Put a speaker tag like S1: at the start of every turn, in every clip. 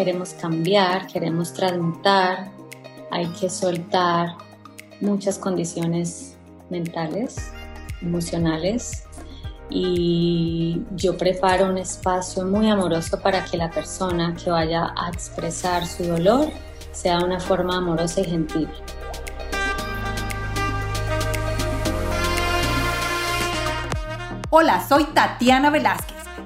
S1: queremos cambiar, queremos transmutar, hay que soltar muchas condiciones mentales, emocionales y yo preparo un espacio muy amoroso para que la persona que vaya a expresar su dolor sea de una forma amorosa y gentil.
S2: Hola, soy Tatiana Velázquez.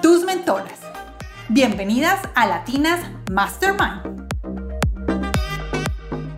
S2: tus mentoras. Bienvenidas a Latinas Mastermind.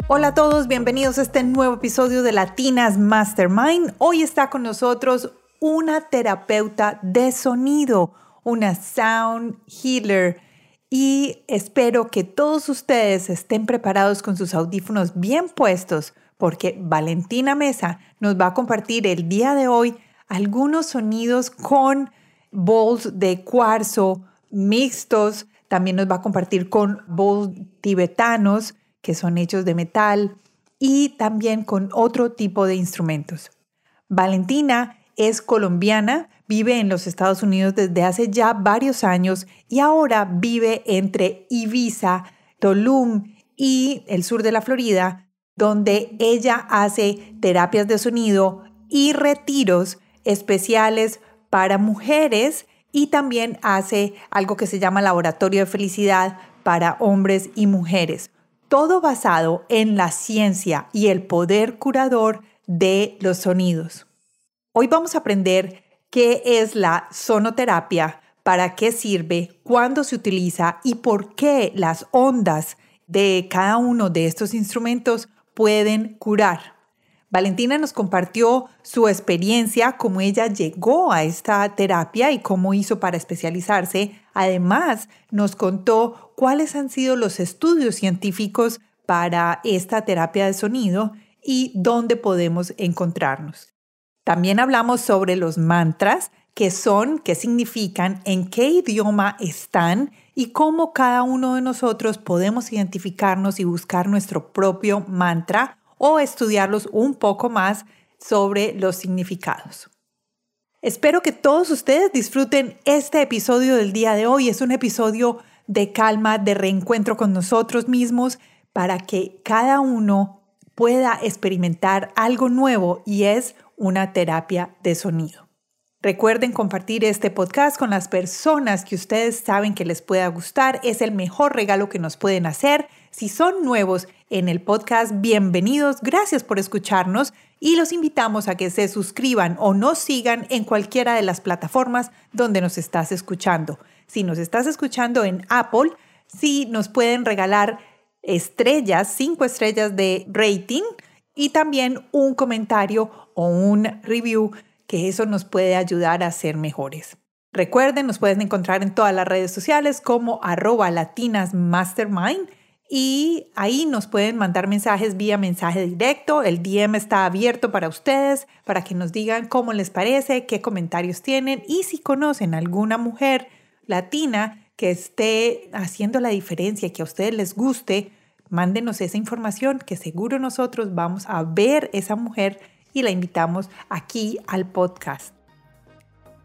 S2: Hola a todos, bienvenidos a este nuevo episodio de Latinas Mastermind. Hoy está con nosotros una terapeuta de sonido, una sound healer. Y espero que todos ustedes estén preparados con sus audífonos bien puestos porque Valentina Mesa nos va a compartir el día de hoy algunos sonidos con bowls de cuarzo mixtos. También nos va a compartir con bowls tibetanos que son hechos de metal y también con otro tipo de instrumentos. Valentina es colombiana, vive en los Estados Unidos desde hace ya varios años y ahora vive entre Ibiza, Tulum y el sur de la Florida, donde ella hace terapias de sonido y retiros especiales para mujeres y también hace algo que se llama laboratorio de felicidad para hombres y mujeres. Todo basado en la ciencia y el poder curador de los sonidos. Hoy vamos a aprender qué es la sonoterapia, para qué sirve, cuándo se utiliza y por qué las ondas de cada uno de estos instrumentos pueden curar. Valentina nos compartió su experiencia, cómo ella llegó a esta terapia y cómo hizo para especializarse. Además, nos contó cuáles han sido los estudios científicos para esta terapia de sonido y dónde podemos encontrarnos. También hablamos sobre los mantras, qué son, qué significan, en qué idioma están y cómo cada uno de nosotros podemos identificarnos y buscar nuestro propio mantra o estudiarlos un poco más sobre los significados. Espero que todos ustedes disfruten este episodio del día de hoy. Es un episodio de calma, de reencuentro con nosotros mismos, para que cada uno pueda experimentar algo nuevo y es una terapia de sonido. Recuerden compartir este podcast con las personas que ustedes saben que les pueda gustar. Es el mejor regalo que nos pueden hacer. Si son nuevos en el podcast, bienvenidos. Gracias por escucharnos y los invitamos a que se suscriban o nos sigan en cualquiera de las plataformas donde nos estás escuchando. Si nos estás escuchando en Apple, sí nos pueden regalar estrellas, cinco estrellas de rating y también un comentario o un review, que eso nos puede ayudar a ser mejores. Recuerden, nos pueden encontrar en todas las redes sociales como arroba latinasmastermind y ahí nos pueden mandar mensajes vía mensaje directo. El DM está abierto para ustedes, para que nos digan cómo les parece, qué comentarios tienen y si conocen alguna mujer latina que esté haciendo la diferencia, que a ustedes les guste, mándenos esa información que seguro nosotros vamos a ver esa mujer y la invitamos aquí al podcast.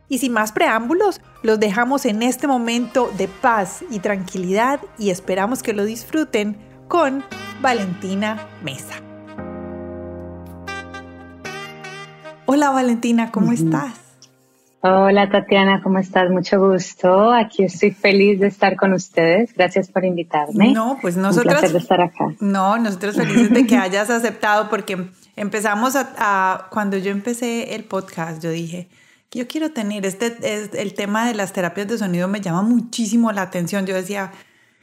S2: Y sin más preámbulos, los dejamos en este momento de paz y tranquilidad y esperamos que lo disfruten con Valentina Mesa. Hola Valentina, ¿cómo estás?
S1: Hola Tatiana, ¿cómo estás? Mucho gusto. Aquí estoy feliz de estar con ustedes. Gracias por invitarme.
S2: No, pues nosotros.
S1: Un de estar acá.
S2: No, nosotros felices de que hayas aceptado porque empezamos a, cuando yo empecé el podcast, yo dije yo quiero tener este, el tema de las terapias de sonido me llama muchísimo la atención. Yo decía,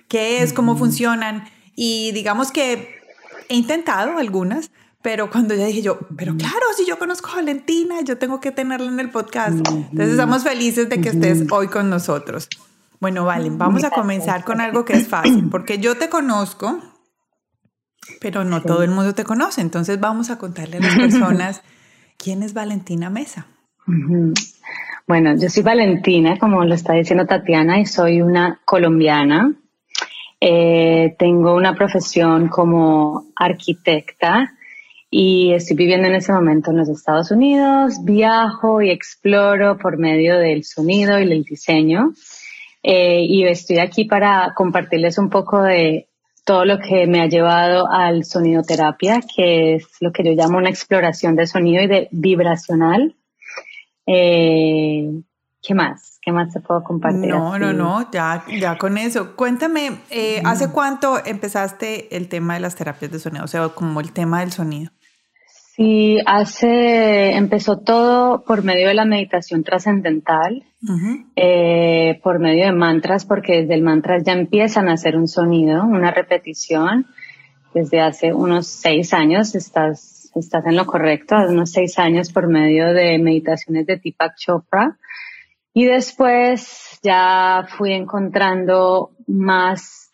S2: ¿qué es? ¿Cómo funcionan? Y digamos que he intentado algunas, pero cuando ya dije yo, pero claro, si yo conozco a Valentina, yo tengo que tenerla en el podcast. Entonces estamos felices de que estés hoy con nosotros. Bueno, vale, vamos a comenzar con algo que es fácil, porque yo te conozco, pero no todo el mundo te conoce. Entonces vamos a contarle a las personas quién es Valentina Mesa.
S1: Bueno, yo soy Valentina, como lo está diciendo Tatiana, y soy una colombiana. Eh, tengo una profesión como arquitecta y estoy viviendo en ese momento en los Estados Unidos. Viajo y exploro por medio del sonido y del diseño. Eh, y estoy aquí para compartirles un poco de todo lo que me ha llevado al sonidoterapia, que es lo que yo llamo una exploración de sonido y de vibracional. Eh, ¿Qué más? ¿Qué más te puedo compartir?
S2: No, no, no, ya, ya con eso. Cuéntame, eh, ¿hace cuánto empezaste el tema de las terapias de sonido? O sea, como el tema del sonido.
S1: Sí, hace, empezó todo por medio de la meditación trascendental, eh, por medio de mantras, porque desde el mantra ya empiezan a hacer un sonido, una repetición. Desde hace unos seis años estás, estás en lo correcto, hace unos seis años por medio de meditaciones de Deepak Chopra. Y después ya fui encontrando más,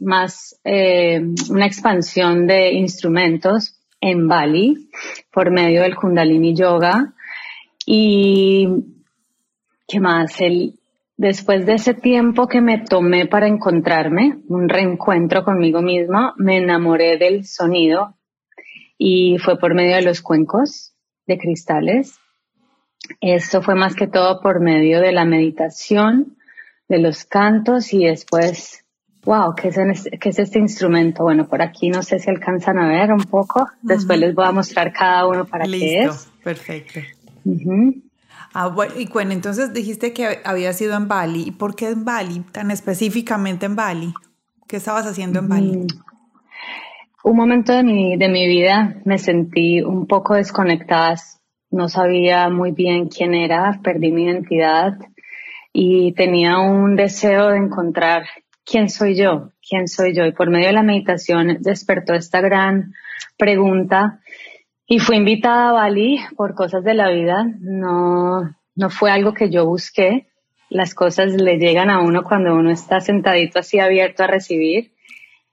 S1: más eh, una expansión de instrumentos en Bali por medio del Kundalini Yoga. Y, ¿qué más? El, después de ese tiempo que me tomé para encontrarme, un reencuentro conmigo misma, me enamoré del sonido y fue por medio de los cuencos de cristales. Esto fue más que todo por medio de la meditación, de los cantos y después Wow, ¿qué es, ¿qué es, este instrumento? Bueno, por aquí no sé si alcanzan a ver un poco. Después les voy a mostrar cada uno para qué es.
S2: Perfecto. ah, bueno, y bueno, entonces dijiste que había sido en Bali. ¿Y por qué en Bali? Tan específicamente en Bali. ¿Qué estabas haciendo en Bali? Mm.
S1: Un momento de mi, de mi vida me sentí un poco desconectada. No sabía muy bien quién era, perdí mi identidad y tenía un deseo de encontrar ¿quién soy yo? ¿Quién soy yo? Y por medio de la meditación despertó esta gran pregunta y fui invitada a Bali por cosas de la vida. No, no fue algo que yo busqué. Las cosas le llegan a uno cuando uno está sentadito así abierto a recibir.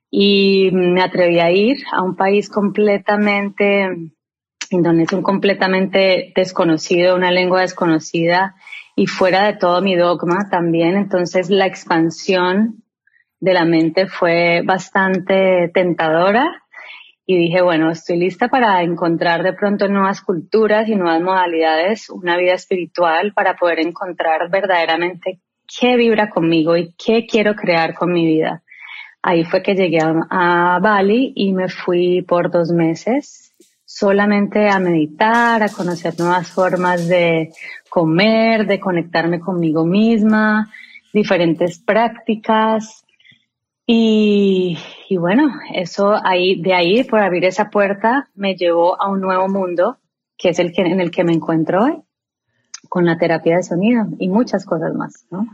S1: Y me atreví a ir a un país completamente, Indonesia, un completamente desconocido, una lengua desconocida y fuera de todo mi dogma también. Entonces la expansión de la mente fue bastante tentadora y dije, bueno, estoy lista para encontrar de pronto nuevas culturas y nuevas modalidades, una vida espiritual para poder encontrar verdaderamente qué vibra conmigo y qué quiero crear con mi vida. Ahí fue que llegué a, Bali y me fui por dos meses solamente a meditar, a conocer nuevas formas de comer, de conectarme conmigo misma, diferentes prácticas y, bueno, eso ahí, de ahí, por abrir esa puerta, me llevó a un nuevo mundo, que es el que, en el que me encuentro hoy, con la terapia de sonido y muchas cosas más, ¿no?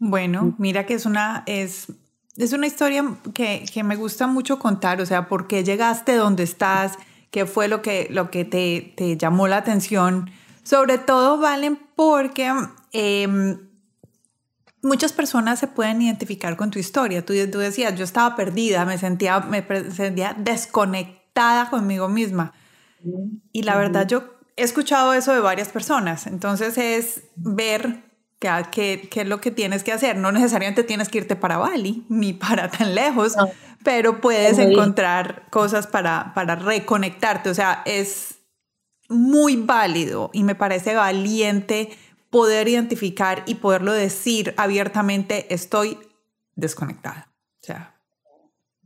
S2: Bueno, mira que es una, es, es una historia que, que me gusta mucho contar, o sea, ¿por qué llegaste donde estás? ¿Qué fue lo que, lo que te, te llamó la atención? Sobre todo, Valen, porque eh, muchas personas se pueden identificar con tu historia. Tú, tú, decías, yo estaba perdida, me sentía, me sentía desconectada conmigo misma. Y la verdad, yo he escuchado eso de varias personas. Entonces es ver qué, qué, es lo que tienes que hacer. No necesariamente tienes que irte para Bali ni para tan lejos, pero puedes encontrar cosas para, para reconectarte. O sea, es muy válido y me parece valiente poder identificar y poderlo decir abiertamente, estoy desconectada. O sea.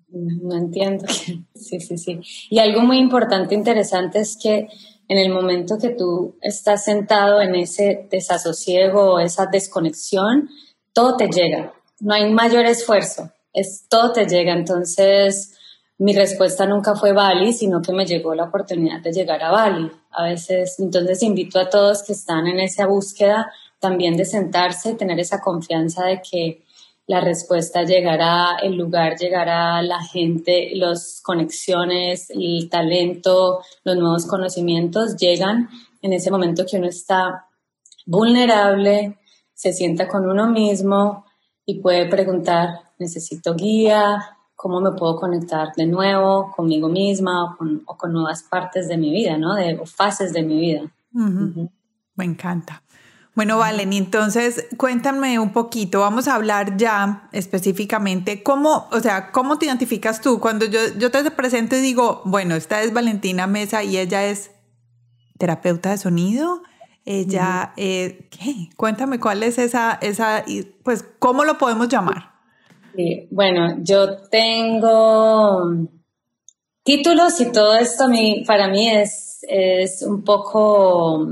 S1: No entiendo. Sí, sí, sí. Y algo muy importante, interesante es que en el momento que tú estás sentado en ese desasosiego o esa desconexión, todo te llega. No hay mayor esfuerzo, es todo te llega. Entonces, mi respuesta nunca fue Bali, sino que me llegó la oportunidad de llegar a Bali. A veces, entonces invito a todos que están en esa búsqueda también de sentarse, tener esa confianza de que la respuesta llegará, el lugar llegará, la gente, las conexiones, el talento, los nuevos conocimientos llegan en ese momento que uno está vulnerable, se sienta con uno mismo, y puede preguntar, necesito guía, cómo me puedo conectar de nuevo conmigo misma o con, o con nuevas partes de mi vida, ¿no? De, o fases de mi vida.
S2: Me encanta. Bueno, Valen, entonces cuéntame un poquito, vamos a hablar ya específicamente cómo, o sea, cómo te identificas tú cuando yo, yo te presento y digo, bueno, esta es Valentina Mesa y ella es terapeuta de sonido, ella, eh, ¿qué? Cuéntame cuál es esa, esa, pues, ¿cómo lo podemos llamar?
S1: Sí, bueno, yo tengo títulos y todo esto para mí es, es un poco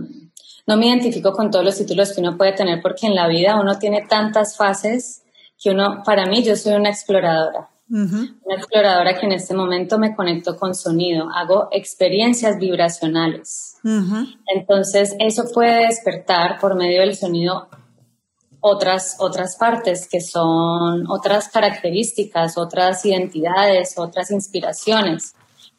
S1: no me identifico con todos los títulos que uno puede tener porque en la vida uno tiene tantas fases que uno, para mí, yo soy una exploradora. Una exploradora que en este momento me conecto con sonido, hago experiencias vibracionales. Entonces, eso puede despertar por medio del sonido otras, otras partes que son otras características, otras identidades, otras inspiraciones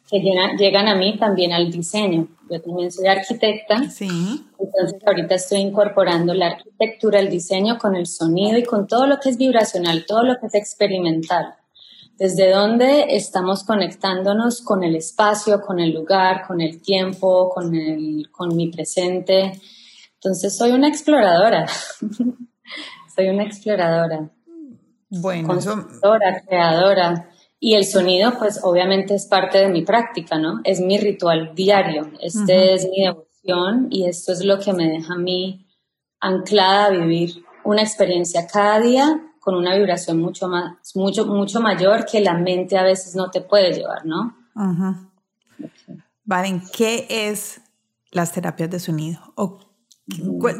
S1: que llegan, a mí también al diseño. Yo también soy arquitecta. Sí. Entonces ahorita estoy incorporando la arquitectura, el diseño con el sonido y con todo lo que es vibracional, todo lo que es experimental. Desde donde estamos conectándonos con el espacio, con el lugar, con el tiempo, con, el, con mi presente. Entonces soy una exploradora. soy una exploradora. Bueno, constructora, creadora. Y el sonido, pues obviamente es parte de mi práctica, ¿no? Es mi ritual diario, este es mi devoción y esto es lo que me deja a mí anclada a vivir una experiencia cada día con una vibración mucho más, mucho, mucho mayor que la mente a veces no te puede llevar, ¿no?
S2: Valen, ¿qué es las terapias de sonido? O,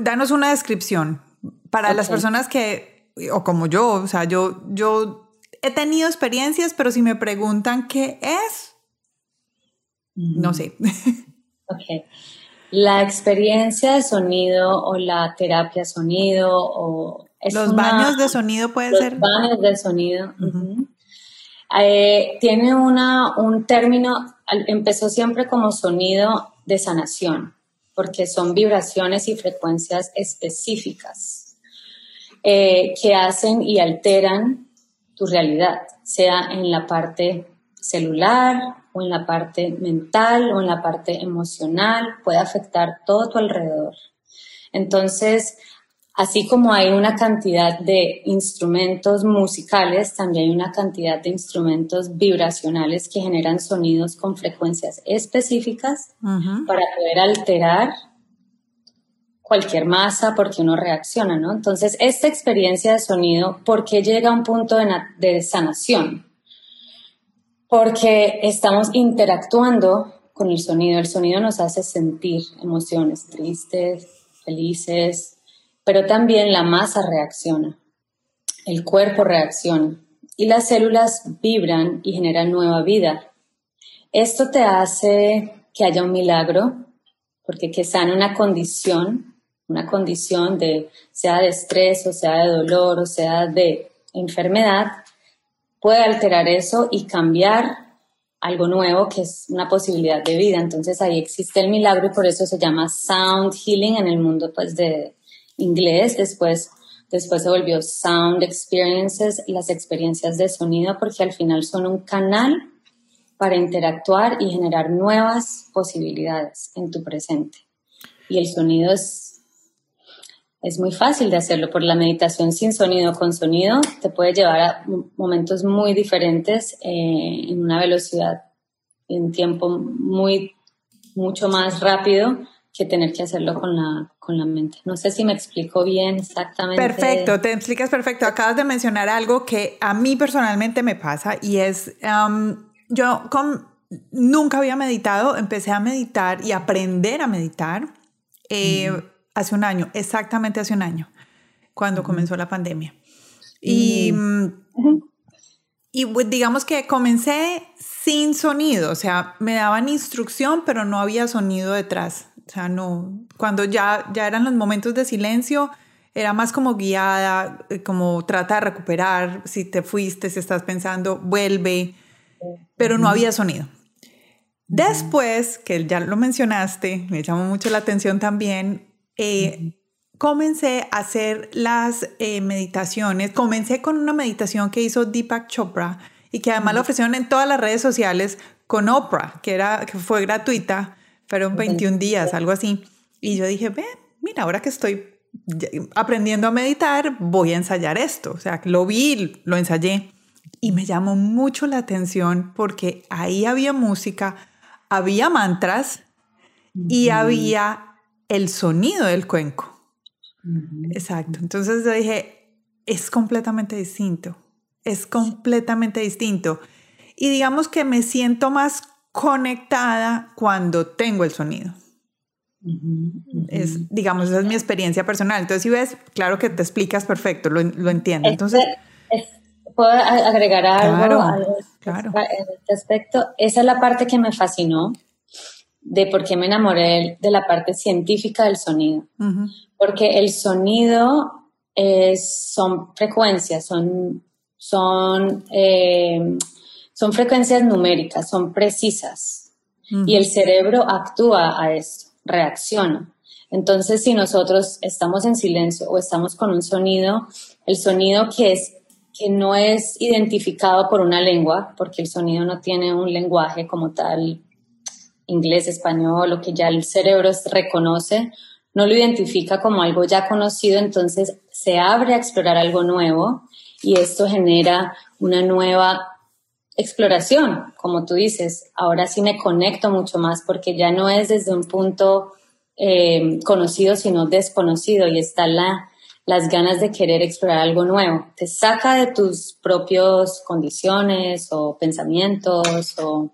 S2: Danos una descripción. Para las personas que, o como yo, o sea, yo, yo he tenido experiencias, pero si me preguntan qué es, no sé.
S1: Ok. La experiencia de sonido o la terapia sonido o...
S2: los baños de sonido puede ser.
S1: Los baños de sonido. Eh, tiene una, un término, empezó siempre como sonido de sanación, porque son vibraciones y frecuencias específicas eh, que hacen y alteran tu realidad, sea en la parte celular o en la parte mental o en la parte emocional, puede afectar todo tu alrededor. Entonces, así como hay una cantidad de instrumentos musicales, también hay una cantidad de instrumentos vibracionales que generan sonidos con frecuencias específicas para poder alterar cualquier masa porque uno reacciona, ¿no? Entonces, esta experiencia de sonido, ¿por qué llega a un punto de, sanación? Porque estamos interactuando con el sonido. El sonido nos hace sentir emociones tristes, felices, pero también la masa reacciona, el cuerpo reacciona y las células vibran y generan nueva vida. Esto te hace que haya un milagro, porque que sana una condición una condición de, sea de estrés o sea de dolor o sea de enfermedad, puede alterar eso y cambiar algo nuevo que es una posibilidad de vida. Entonces ahí existe el milagro y por eso se llama sound healing en el mundo pues de inglés. Después, después se volvió sound experiences, las experiencias de sonido, porque al final son un canal para interactuar y generar nuevas posibilidades en tu presente. Y el sonido es es muy fácil de hacerlo por la meditación sin sonido con sonido te puede llevar a momentos muy diferentes eh, en una velocidad en tiempo muy mucho más rápido que tener que hacerlo con la, con la mente. No sé si me explico bien exactamente.
S2: Perfecto, te explicas perfecto. Acabas de mencionar algo que a mí personalmente me pasa y es, um, yo con, nunca había meditado, empecé a meditar y aprender a meditar. Eh, hace un año, exactamente hace un año, cuando comenzó la pandemia. Y, y pues, digamos que comencé sin sonido, o sea, me daban instrucción, pero no había sonido detrás. O sea, no, cuando ya, ya eran los momentos de silencio, era más como guiada, eh, como trata de recuperar, si te fuiste, si estás pensando, vuelve, pero no había sonido. Después, que ya lo mencionaste, me llamó mucho la atención también, eh, comencé a hacer las eh, meditaciones. Comencé con una meditación que hizo Deepak Chopra y que además la ofrecieron en todas las redes sociales con Oprah, que, era, que fue gratuita. Fueron 21 días, algo así. Y yo dije, ve, mira, ahora que estoy aprendiendo a meditar, voy a ensayar esto. O sea, lo vi, lo ensayé. Y me llamó mucho la atención porque ahí había música, había mantras y había el sonido del cuenco. Exacto. Entonces yo dije, es completamente distinto. Es completamente distinto. Y digamos que me siento más conectada cuando tengo el sonido. Es, digamos, esa es mi experiencia personal. Entonces, si ves, claro que te explicas perfecto, lo, lo entiendo. Entonces,
S1: ¿puedo agregar algo, claro, en este aspecto? Esa es la parte que me fascinó de por qué me enamoré de la parte científica del sonido. Porque el sonido es, son frecuencias, son, son, eh, son frecuencias numéricas, son precisas. Y el cerebro actúa a esto, reacciona. Entonces, si nosotros estamos en silencio o estamos con un sonido, el sonido que es que no es identificado por una lengua, porque el sonido no tiene un lenguaje como tal inglés, español, lo que ya el cerebro reconoce, no lo identifica como algo ya conocido, entonces se abre a explorar algo nuevo y esto genera una nueva exploración, como tú dices. Ahora sí me conecto mucho más porque ya no es desde un punto eh, conocido, sino desconocido y está la, las ganas de querer explorar algo nuevo. Te saca de tus propias condiciones o pensamientos o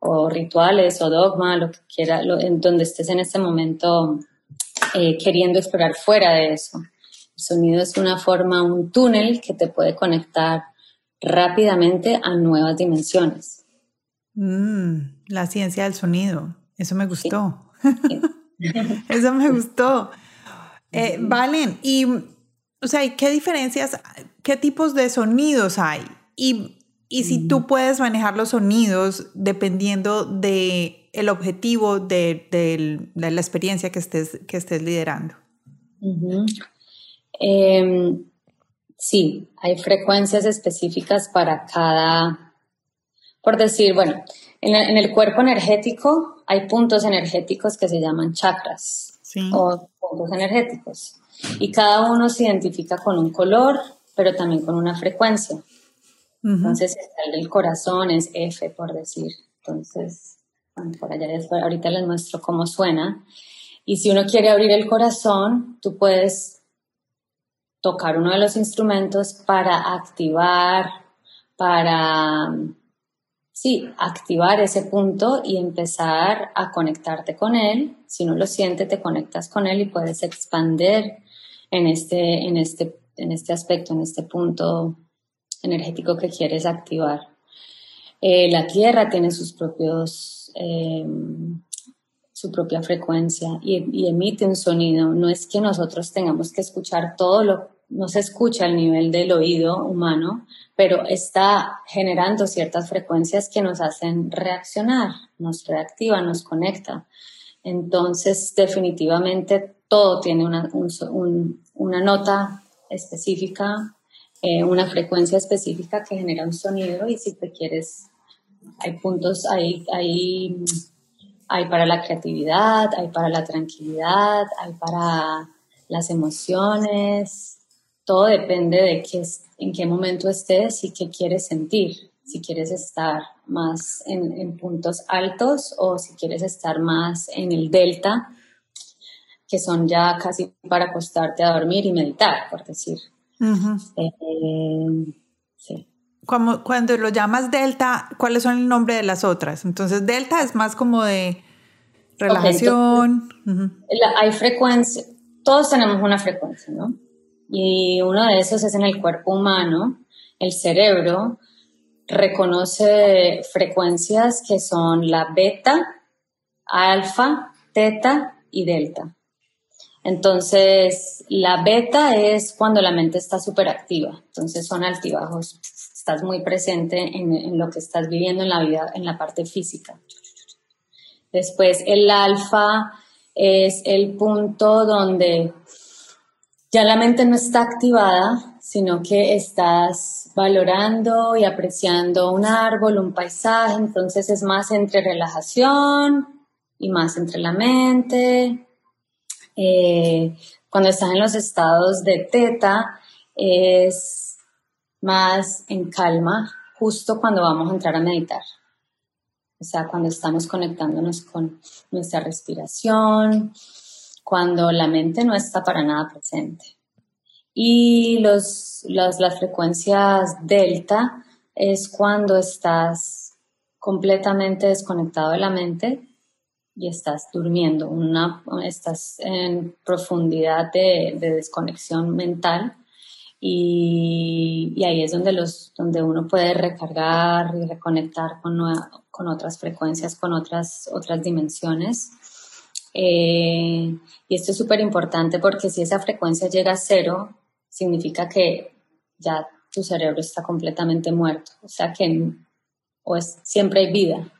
S1: o rituales o dogma, lo que quiera, en donde estés en este momento eh, queriendo explorar fuera de eso. El sonido es una forma, un túnel que te puede conectar rápidamente a nuevas dimensiones.
S2: Mm, la ciencia del sonido, eso me gustó. eso me gustó. Eh, Valen, y, o sea, ¿qué diferencias, qué tipos de sonidos hay? Y y si tú puedes manejar los sonidos dependiendo de el objetivo de, la experiencia que estés, que estés liderando.
S1: Em, sí, hay frecuencias específicas para cada, por decir, bueno, en, el cuerpo energético hay puntos energéticos que se llaman chakras o puntos energéticos. Y cada uno se identifica con un color, pero también con una frecuencia. Entonces, el del corazón es F, por decir. Entonces, por allá después, ahorita les muestro cómo suena. Y si uno quiere abrir el corazón, tú puedes tocar uno de los instrumentos para activar, para, sí, activar ese punto y empezar a conectarte con él. Si uno lo siente, te conectas con él y puedes expander en este, en este, en este aspecto, en este punto energético que quieres activar. Eh, la Tierra tiene sus propios, em, su propia frecuencia y, emite un sonido. No es que nosotros tengamos que escuchar todo lo, no se escucha al nivel del oído humano, pero está generando ciertas frecuencias que nos hacen reaccionar, nos reactiva, nos conecta. Entonces, definitivamente todo tiene una, una nota específica eh, una frecuencia específica que genera un sonido y si te quieres, hay puntos, hay, hay, hay para la creatividad, hay para la tranquilidad, hay para las emociones, todo depende de qué, en qué momento estés y qué quieres sentir. Si quieres estar más en, en puntos altos o si quieres estar más en el delta, que son ya casi para acostarte a dormir y meditar, por decir. Eh,
S2: cuando, lo llamas delta, ¿cuáles son el nombre de las otras? Entonces, delta es más como de relajación.
S1: Hay frecuencia, todos tenemos una frecuencia, ¿no? Y uno de esos es en el cuerpo humano, el cerebro reconoce frecuencias que son la beta, alfa, teta y delta. Entonces, la beta es cuando la mente está súper activa. Entonces, son altibajos. Estás muy presente en, lo que estás viviendo en la vida, en la parte física. Después, el alfa es el punto donde ya la mente no está activada, sino que estás valorando y apreciando un árbol, un paisaje, entonces es más entre relajación y más entre la mente. Eh, cuando estás en los estados de teta, es más en calma, justo cuando vamos a entrar a meditar. O sea, cuando estamos conectándonos con nuestra respiración, cuando la mente no está para nada presente. Y los, las frecuencias delta es cuando estás completamente desconectado de la mente y estás durmiendo, una, estás en profundidad de, desconexión mental y, y, ahí es donde, los, donde uno puede recargar y reconectar con, con otras frecuencias, con otras, otras dimensiones. Eh, y esto es súper importante porque si esa frecuencia llega a cero, significa que ya tu cerebro está completamente muerto. O sea que o es, siempre hay vida,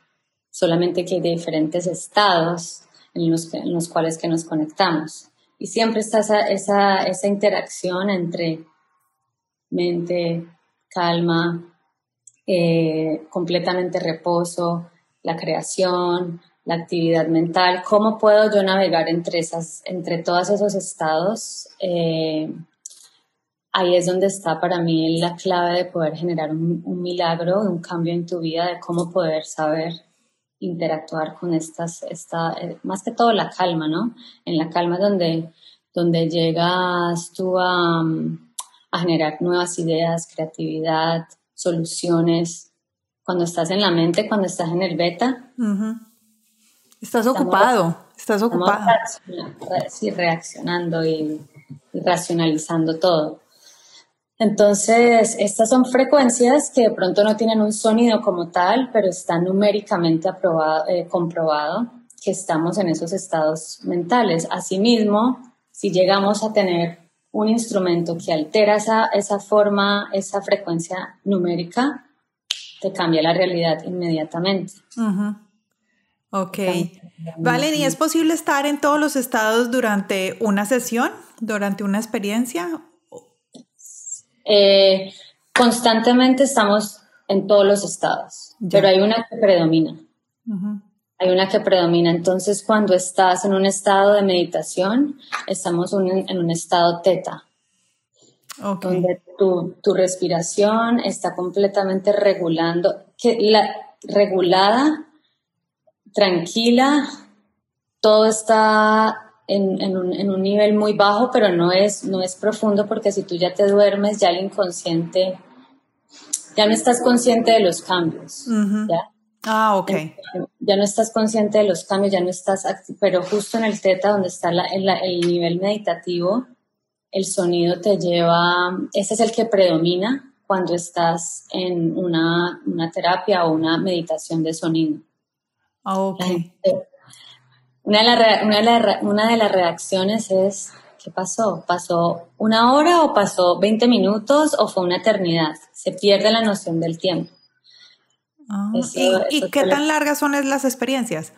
S1: solamente que hay diferentes estados en los, cuales que nos conectamos. Y siempre está esa, esa, interacción entre mente, calma, eh, completamente reposo, la creación, la actividad mental, cómo puedo yo navegar entre, esas, entre todos esos estados. Eh, ahí es donde está para mí la clave de poder generar un, milagro, un cambio en tu vida, de cómo poder saber interactuar con estas, esta, eh, más que todo la calma, ¿no? En la calma donde, donde llegas tú a, a generar nuevas ideas, creatividad, soluciones. Cuando estás en la mente, cuando estás en el beta,
S2: Estás ocupado, estás ocupado.
S1: Sí, reaccionando y, racionalizando todo. Entonces, estas son frecuencias que de pronto no tienen un sonido como tal, pero está numéricamente aprobado, eh, comprobado que estamos en esos estados mentales. Asimismo, si llegamos a tener un instrumento que altera esa, esa forma, esa frecuencia numérica, te cambia la realidad inmediatamente.
S2: Ok. Valen, ¿y es posible estar en todos los estados durante una sesión, durante una experiencia?
S1: Eh, constantemente estamos en todos los estados, pero hay una que predomina. Hay una que predomina. Entonces, cuando estás en un estado de meditación, estamos en un estado teta. Donde tu, tu, respiración está completamente regulando, que la, regulada tranquila, todo está en, un, nivel muy bajo, pero no es, no es profundo porque si tú ya te duermes, ya el inconsciente, ya no estás consciente de los cambios. ¿ya?
S2: Ah, ok.
S1: Ya no estás consciente de los cambios, ya no estás, pero justo en el teta, donde está el nivel meditativo, el sonido te lleva, ese es el que predomina cuando estás en una, una terapia o una meditación de sonido.
S2: Ah,
S1: una de, una, de las reacciones es, ¿qué pasó? ¿Pasó una hora o pasó 20 minutos o fue una eternidad? Se pierde la noción del tiempo.
S2: Ah, ¿Y, qué tan largas son las experiencias?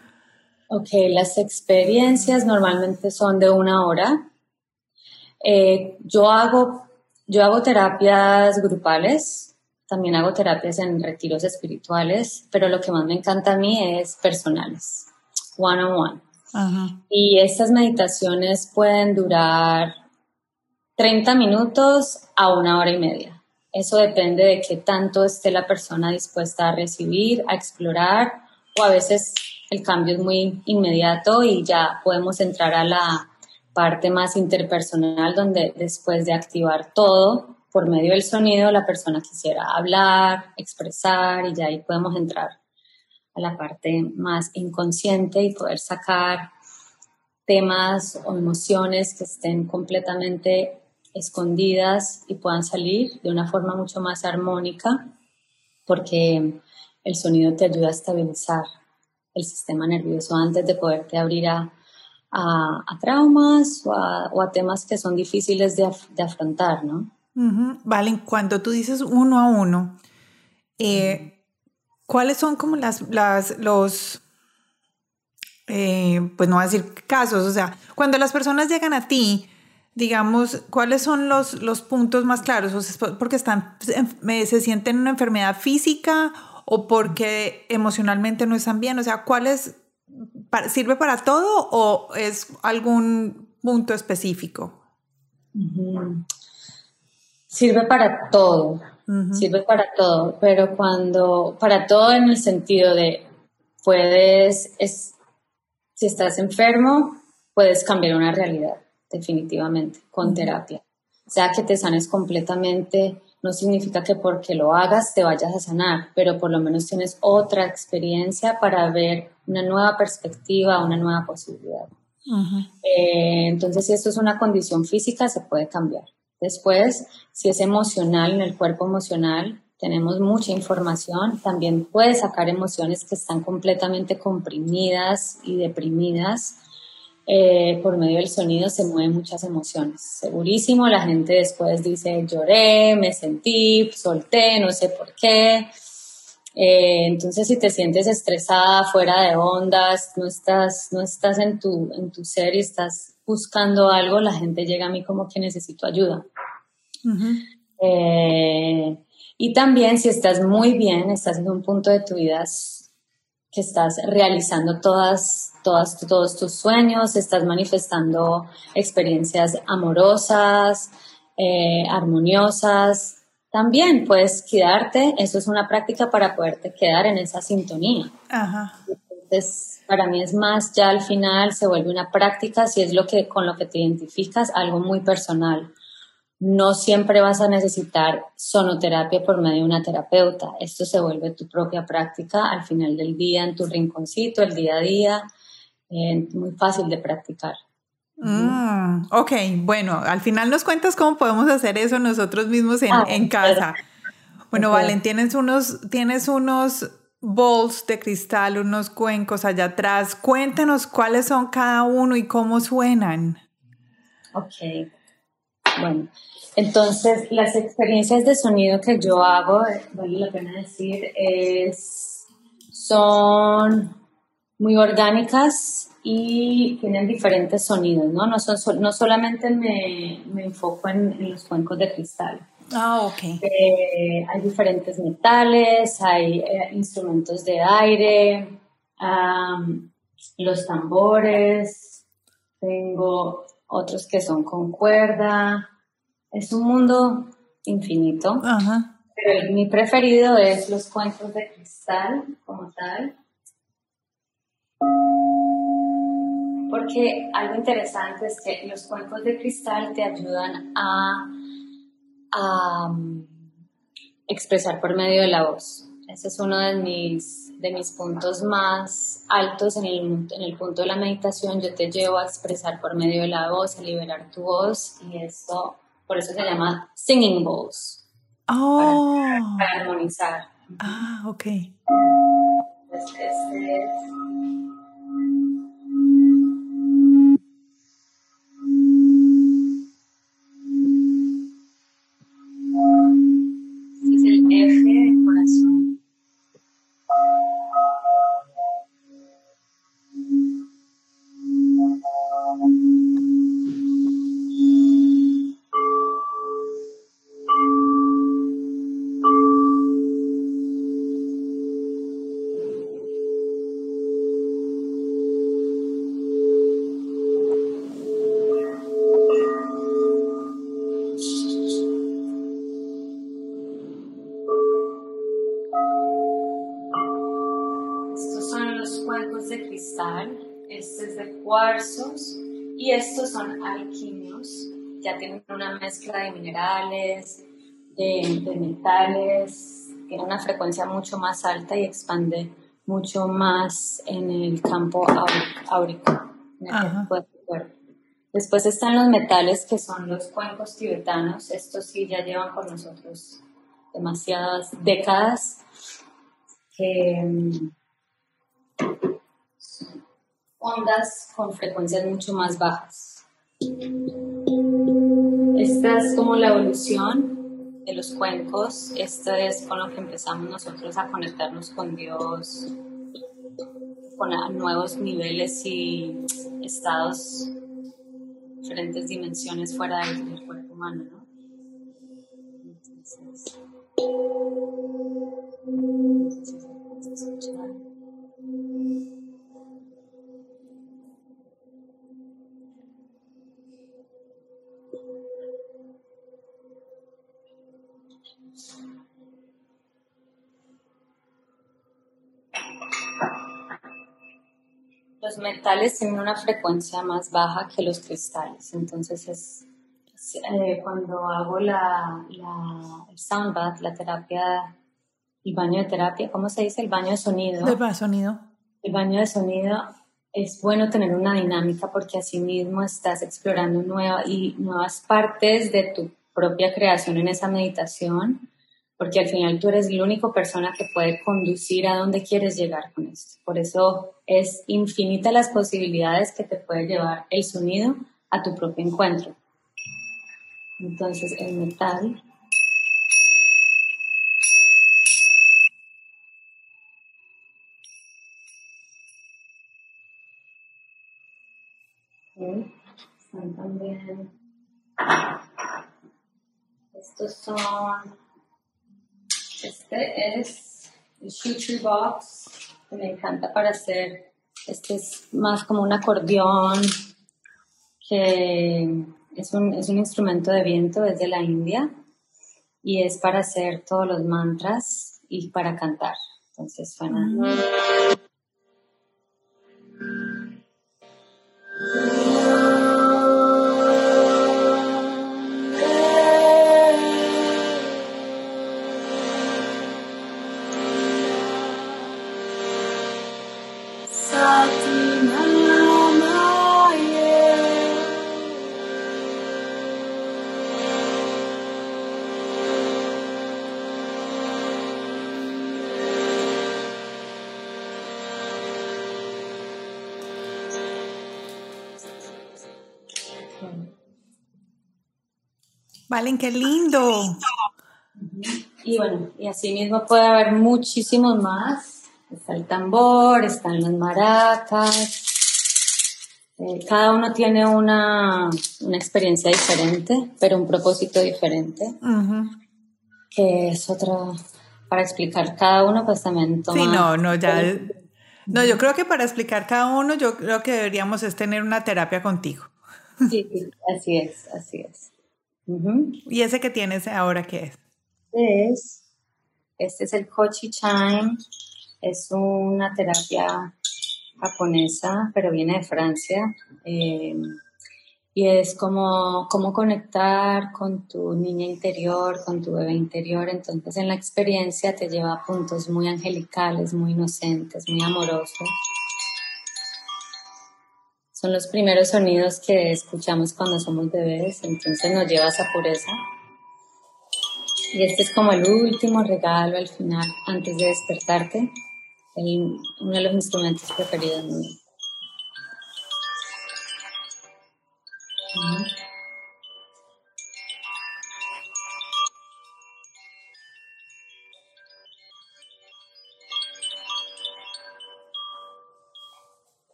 S1: Ok, las experiencias normalmente son de una hora. Eh, yo, hago, yo hago terapias grupales, también hago terapias en retiros espirituales, pero lo que más me encanta a mí es personales, one on one. Y estas meditaciones pueden durar 30 minutos a una hora y media. Eso depende de qué tanto esté la persona dispuesta a recibir, a explorar, o a veces el cambio es muy inmediato y ya podemos entrar a la parte más interpersonal donde después de activar todo, por medio del sonido la persona quisiera hablar, expresar y ya ahí podemos entrar a la parte más inconsciente y poder sacar temas o emociones que estén completamente escondidas y puedan salir de una forma mucho más armónica porque el sonido te ayuda a estabilizar el sistema nervioso antes de poderte abrir a, traumas o a, temas que son difíciles de, de afrontar, ¿no?
S2: Vale, cuando tú dices uno a uno, eh, ¿cuáles son como las, las los, eh, pues no voy a decir casos, o sea, cuando las personas llegan a ti, digamos, ¿cuáles son los, los puntos más claros? ¿Porque están, se sienten una enfermedad física o porque emocionalmente no están bien? O sea, ¿cuál es, sirve para todo o es algún punto específico?
S1: Sirve para todo, sirve para todo, pero cuando, para todo en el sentido de, puedes, es, si estás enfermo, puedes cambiar una realidad, definitivamente, con terapia. O sea, que te sanes completamente no significa que porque lo hagas te vayas a sanar, pero por lo menos tienes otra experiencia para ver una nueva perspectiva, una nueva posibilidad. Eh, entonces, si esto es una condición física, se puede cambiar. Después, si es emocional, en el cuerpo emocional, tenemos mucha información. También puede sacar emociones que están completamente comprimidas y deprimidas. Eh, por medio del sonido se mueven muchas emociones. Segurísimo, la gente después dice, lloré, me sentí, solté, no sé por qué. Eh, entonces, si te sientes estresada, fuera de ondas, no estás, no estás en, tu, en tu ser y estás buscando algo, la gente llega a mí como que necesito ayuda. Eh, y también si estás muy bien, estás en un punto de tu vida que estás realizando todas, todas, todos tus sueños, estás manifestando experiencias amorosas, eh, armoniosas, también puedes quedarte, eso es una práctica para poderte quedar en esa sintonía. Entonces, para mí es más, ya al final se vuelve una práctica, si es lo que, con lo que te identificas, algo muy personal. No siempre vas a necesitar sonoterapia por medio de una terapeuta. Esto se vuelve tu propia práctica al final del día, en tu rinconcito, el día a día. Eh, muy fácil de practicar.
S2: Mm, ok, bueno, al final nos cuentas cómo podemos hacer eso nosotros mismos en, ah, casa. Bueno, Valen, tienes unos, tienes unos bowls de cristal, unos cuencos allá atrás. Cuéntanos cuáles son cada uno y cómo suenan.
S1: Ok, bueno, entonces las experiencias de sonido que yo hago, vale la pena decir, es, son muy orgánicas y tienen diferentes sonidos, ¿no? No, son, no solamente me, me enfoco en, los cuencos de cristal.
S2: Ah, ok.
S1: Eh, hay diferentes metales, hay eh, instrumentos de aire, los tambores, tengo otros que son con cuerda. Es un mundo infinito. Ajá. Pero mi preferido es los cuencos de cristal como tal porque algo interesante es que los cuencos de cristal te ayudan a, mm, expresar por medio de la voz. Ese es uno de mis, de mis puntos más altos en el, en el punto de la meditación. Yo te llevo a expresar por medio de la voz, a liberar tu voz y eso, por eso se llama singing bowls.
S2: Oh.
S1: Para, armonizar.
S2: Ah, ok.
S1: Este, este de, metales, tiene una frecuencia mucho más alta y expande mucho más en el campo áurico, Después están los metales que son los cuencos tibetanos, estos sí ya llevan con nosotros demasiadas décadas, que ondas con frecuencias mucho más bajas. Esta es como la evolución de los cuencos. Esta es con lo que empezamos nosotros a conectarnos con Dios, con nuevos niveles y estados diferentes dimensiones fuera del, cuerpo humano, ¿no? Los metales tienen una frecuencia más baja que los cristales, entonces es, eh, cuando hago la, la, el sound bath, la terapia, el baño de terapia, ¿cómo se dice? El baño de sonido.
S2: El baño de sonido.
S1: El baño de sonido es bueno tener una dinámica porque así mismo estás explorando nueva, y nuevas partes de tu propia creación en esa meditación porque al final tú eres la única persona que puede conducir a dónde quieres llegar con esto. Por eso es infinita las posibilidades que te puede llevar el sonido a tu propio encuentro. Entonces el metal Están también. Estos son este es el Shoe Box, que me encanta para hacer. Este es más como un acordeón, que es un, es un instrumento de viento desde la India y es para hacer todos los mantras y para cantar. Entonces suena.
S2: Valen, qué lindo.
S1: Y bueno, y así mismo puede haber muchísimos más. Está el tambor, están las maracas. Eh, cada uno tiene una, una, experiencia diferente, pero un propósito diferente. Que es otro, para explicar cada uno, pues también toma...
S2: Sí, no, no, ya... No, yo creo que para explicar cada uno, yo creo que deberíamos es tener una terapia contigo.
S1: Sí, sí, así es, así es.
S2: ¿Y ese que tienes ahora qué es?
S1: Es, este es el Kochi Chime, es una terapia japonesa, pero viene de Francia. Eh, y es como, como conectar con tu niña interior, con tu bebé interior. Entonces en la experiencia te lleva a puntos muy angelicales, muy inocentes, muy amorosos. Son los primeros sonidos que escuchamos cuando somos bebés, entonces nos lleva a esa pureza. Y este es como el último regalo al final, antes de despertarte, uno de los instrumentos preferidos míos.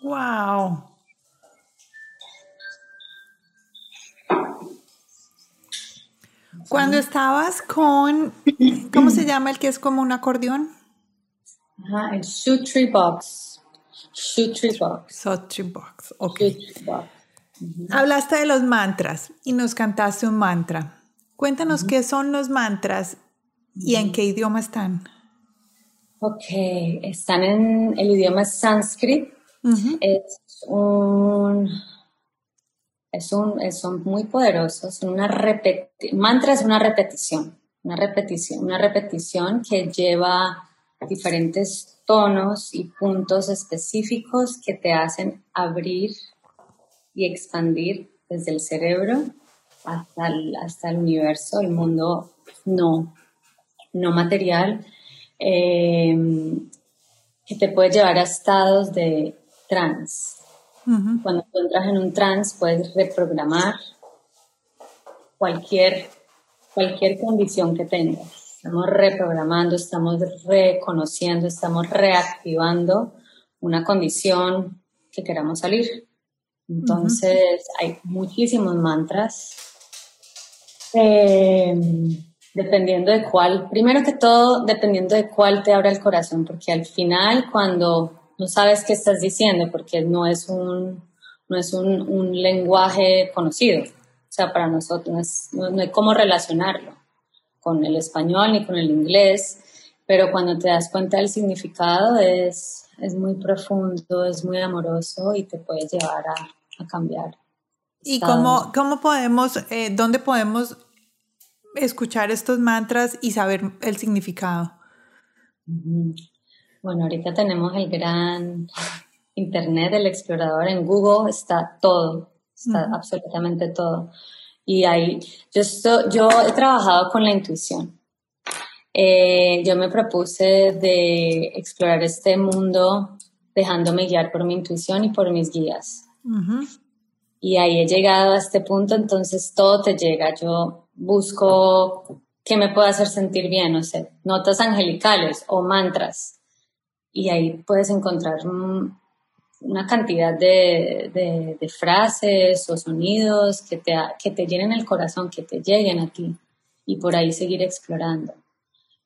S2: Wow. Cuando estabas con, ¿cómo se llama el que es como un acordeón?
S1: Ajá, el Sutri Box. Sutri Box.
S2: Sutri Box, ok. Hablaste de los mantras y nos cantaste un mantra. Cuéntanos qué son los mantras y en qué idioma están.
S1: Ok, están en el idioma sánscrito. Es un es un, son muy poderosos. Una mantra es una repetición, una repetición, una repetición que lleva diferentes tonos y puntos específicos que te hacen abrir y expandir desde el cerebro hasta el, hasta el universo, el mundo no, no material, eh, que te puede llevar a estados de trance cuando tú entras en un trance puedes reprogramar cualquier, cualquier condición que tengas. Estamos reprogramando, estamos reconociendo, estamos reactivando una condición que queramos salir. Entonces hay muchísimos mantras. Em, dependiendo de cuál, primero que todo, dependiendo de cuál te abra el corazón, porque al final cuando no sabes qué estás diciendo, porque no es un, no es un, un lenguaje conocido, o sea, para nosotros no, no hay cómo relacionarlo con el español ni con el inglés, pero cuando te das cuenta del significado es, es muy profundo, es muy amoroso y te puede llevar a, a cambiar.
S2: ¿Y cómo, cómo podemos, eh, dónde podemos escuchar estos mantras y saber el significado?
S1: Bueno, ahorita tenemos el gran Internet, el explorador en Google, está todo, está absolutamente todo. Y ahí, yo, yo he trabajado con la intuición. Eh, yo me propuse de explorar este mundo dejándome guiar por mi intuición y por mis guías. Y ahí he llegado a este punto, entonces todo te llega. Yo busco qué me puede hacer sentir bien, no sé, notas angelicales o mantras. Y ahí puedes encontrar una cantidad de, frases o sonidos que te, que te llenen el corazón, que te lleguen a ti y por ahí seguir explorando.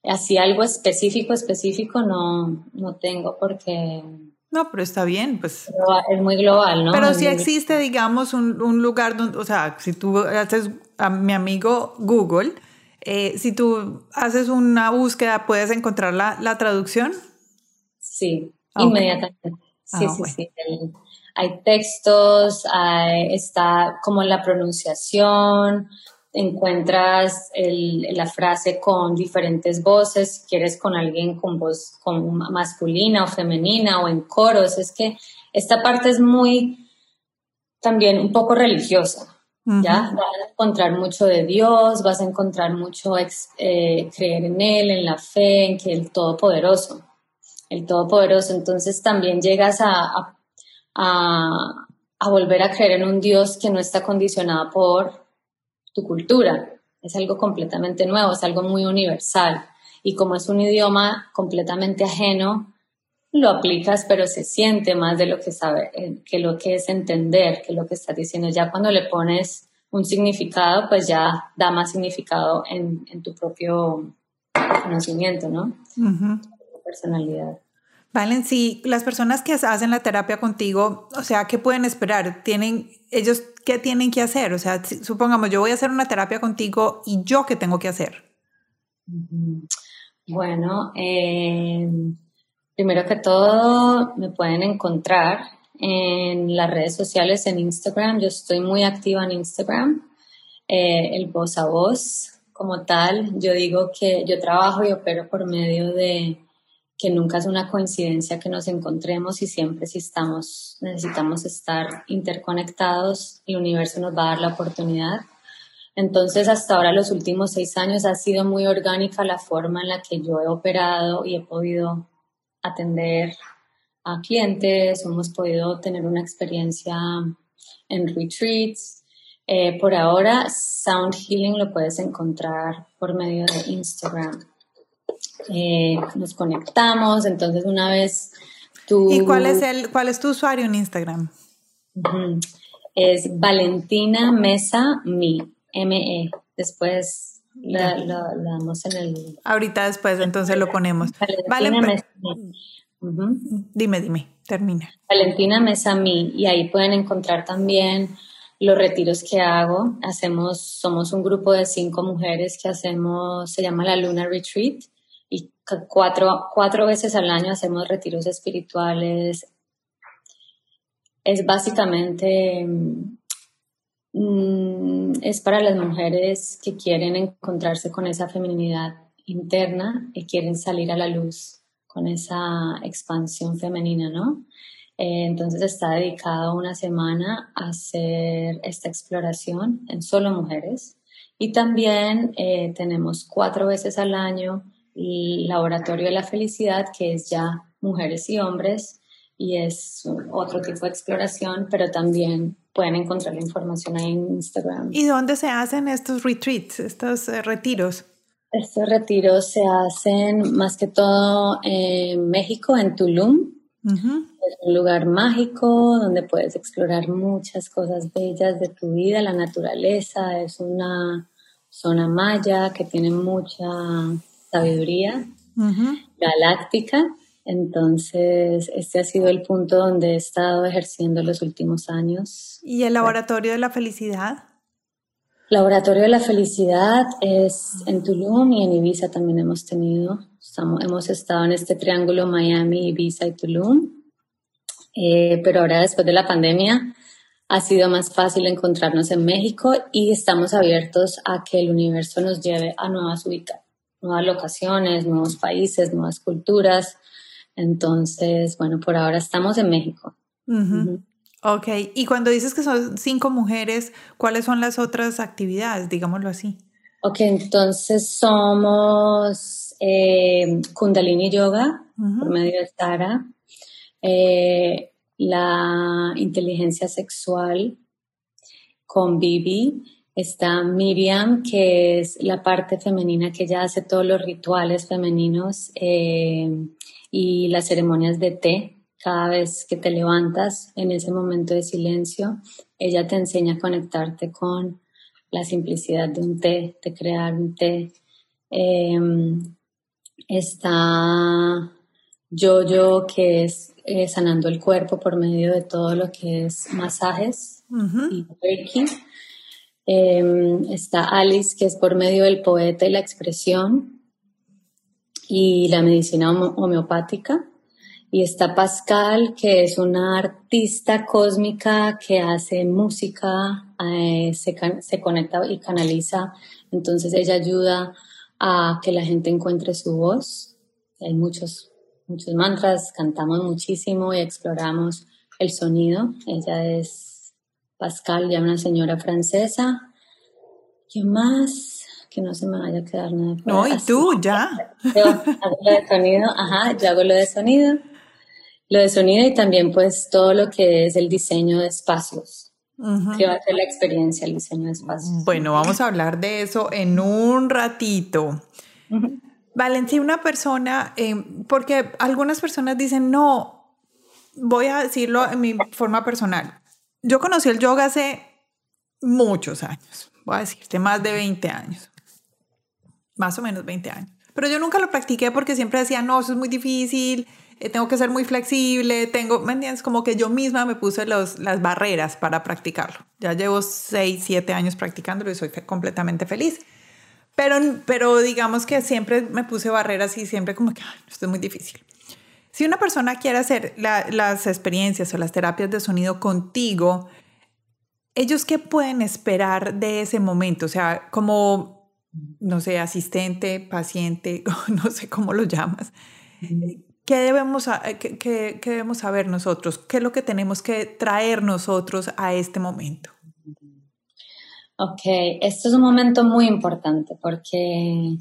S1: Así algo específico, específico no, no tengo porque
S2: no, pero está bien, pues.
S1: Es muy global, ¿no?
S2: Pero si existe, digamos, un, un, lugar donde, o sea, si tú haces a mi amigo Google, eh, si tú haces una búsqueda, ¿puedes encontrar la, la traducción?
S1: Sí, inmediatamente. Sí, ah, sí, sí. hay textos, está como la pronunciación, encuentras la frase con diferentes voces, si quieres con alguien con voz con masculina o femenina o en coros, es que esta parte es muy también un poco religiosa, ¿ya? Vas a encontrar mucho de Dios, vas a encontrar mucho eh, creer en Él, en la fe, en que el Todopoderoso, el Todopoderoso, entonces también llegas a, a, volver a creer en un Dios que no está condicionado por tu cultura. Es algo completamente nuevo, es algo muy universal. Y como es un idioma completamente ajeno, lo aplicas, pero se siente más de lo que sabe, eh, que lo que es entender, que lo que estás diciendo. Ya cuando le pones un significado, pues ya da más significado en, tu propio conocimiento, ¿no? Personalidad.
S2: Valen, si las personas que hacen la terapia contigo, o sea, ¿qué pueden esperar? ¿Tienen, ellos qué tienen que hacer? O sea, supongamos, yo voy a hacer una terapia contigo y yo qué tengo que hacer.
S1: Bueno, eh, primero que todo, me pueden encontrar en las redes sociales, en Instagram. Yo estoy muy activa en Instagram, eh, el voz a voz como tal. Yo digo que yo trabajo y opero por medio de que nunca es una coincidencia que nos encontremos y siempre si estamos, necesitamos estar interconectados, el universo nos va a dar la oportunidad. Entonces, hasta ahora, los últimos seis años, ha sido muy orgánica la forma en la que yo he operado y he podido atender a clientes, hemos podido tener una experiencia en retreats. Eh, por ahora, Sound Healing lo puedes encontrar por medio de Instagram. Eh, nos conectamos, entonces una vez tú...
S2: ¿Y cuál es, el, cuál es tu usuario en Instagram?
S1: Es Valentina Mesa Mi, M-E. Después la, damos en el...
S2: Ahorita después, entonces lo ponemos. Valentina Mesa Dime, dime, termina.
S1: Valentina Mesa Mi, y ahí pueden encontrar también los retiros que hago. Hacemos, somos un grupo de cinco mujeres que hacemos, se llama la Luna Retreat cuatro, cuatro veces al año hacemos retiros espirituales. Es básicamente, mm, es para las mujeres que quieren encontrarse con esa feminidad interna y quieren salir a la luz con esa expansión femenina, ¿no? Eh, entonces está dedicado una semana a hacer esta exploración en solo mujeres. Y también eh, tenemos cuatro veces al año Laboratorio de la Felicidad, que es ya mujeres y hombres, y es otro tipo de exploración, pero también pueden encontrar la información ahí en Instagram.
S2: ¿Y dónde se hacen estos retreats, estos eh, retiros?
S1: Estos retiros se hacen más que todo en México, en Tulum, Es un lugar mágico donde puedes explorar muchas cosas bellas de tu vida, la naturaleza, es una zona maya que tiene mucha sabiduría galáctica. Entonces, este ha sido el punto donde he estado ejerciendo los últimos años.
S2: ¿Y el laboratorio de la felicidad?
S1: Laboratorio de la Felicidad es en Tulum y en Ibiza también hemos tenido. hemos estado en este triángulo Miami, Ibiza y Tulum. Eh, pero ahora después de la pandemia ha sido más fácil encontrarnos en México y estamos abiertos a que el universo nos lleve a nuevas ubicaciones, nuevas locaciones, nuevos países, nuevas culturas. Entonces, bueno, por ahora estamos en México.
S2: Ok, y cuando dices que son cinco mujeres, ¿cuáles son las otras actividades, digámoslo así?
S1: Ok, entonces somos eh, Kundalini Yoga por medio de Tara, eh, la inteligencia sexual con Bibi, está Miriam, que es la parte femenina que ella hace todos los rituales femeninos eh, y las ceremonias de té cada vez que te levantas en ese momento de silencio, ella te enseña a conectarte con la simplicidad de un té, de crear un té. Em, está yo-yo, que es eh, sanando el cuerpo por medio de todo lo que es masajes y reiki. Em, está Alice, que es por medio del poeta y la expresión y la medicina homeopática. Y está Pascal, que es una artista cósmica que hace música, eh, se, se, conecta y canaliza. Entonces ella ayuda a que la gente encuentre su voz. Hay muchos, muchos mantras, cantamos muchísimo y exploramos el sonido. Ella es Pascal, ya una señora francesa. ¿Qué más? Que no se me vaya a quedar nada.
S2: No, y tú, ya.
S1: Yo hago lo de sonido, ajá, yo hago lo de sonido lo de sonido y también pues todo lo que es el diseño de espacios. que va a ser la experiencia, el diseño de espacios.
S2: Bueno, vamos a hablar de eso en un ratito. Valencia, una persona, eh, porque algunas personas dicen, no, voy a decirlo en mi forma personal. Yo conocí el yoga hace muchos años, voy a decirte más de 20 años, más o menos 20 años. Pero yo nunca lo practiqué porque siempre decía, no, eso es muy difícil, eh, tengo que ser muy flexible, tengo, ¿me entiendes? Como que yo misma me puse los, las barreras para practicarlo. Ya llevo 6, 7 años practicándolo y soy completamente feliz. Pero, pero digamos que siempre me puse barreras y siempre como que, esto es muy difícil. Si una persona quiere hacer las experiencias o las terapias de sonido contigo, ¿ellos qué pueden esperar de ese momento? O sea, como, no sé, asistente, paciente, no sé cómo lo llamas. ¿Qué debemos, qué, debemos saber nosotros? ¿Qué es lo que tenemos que traer nosotros a este momento?
S1: Ok, esto es un momento muy importante porque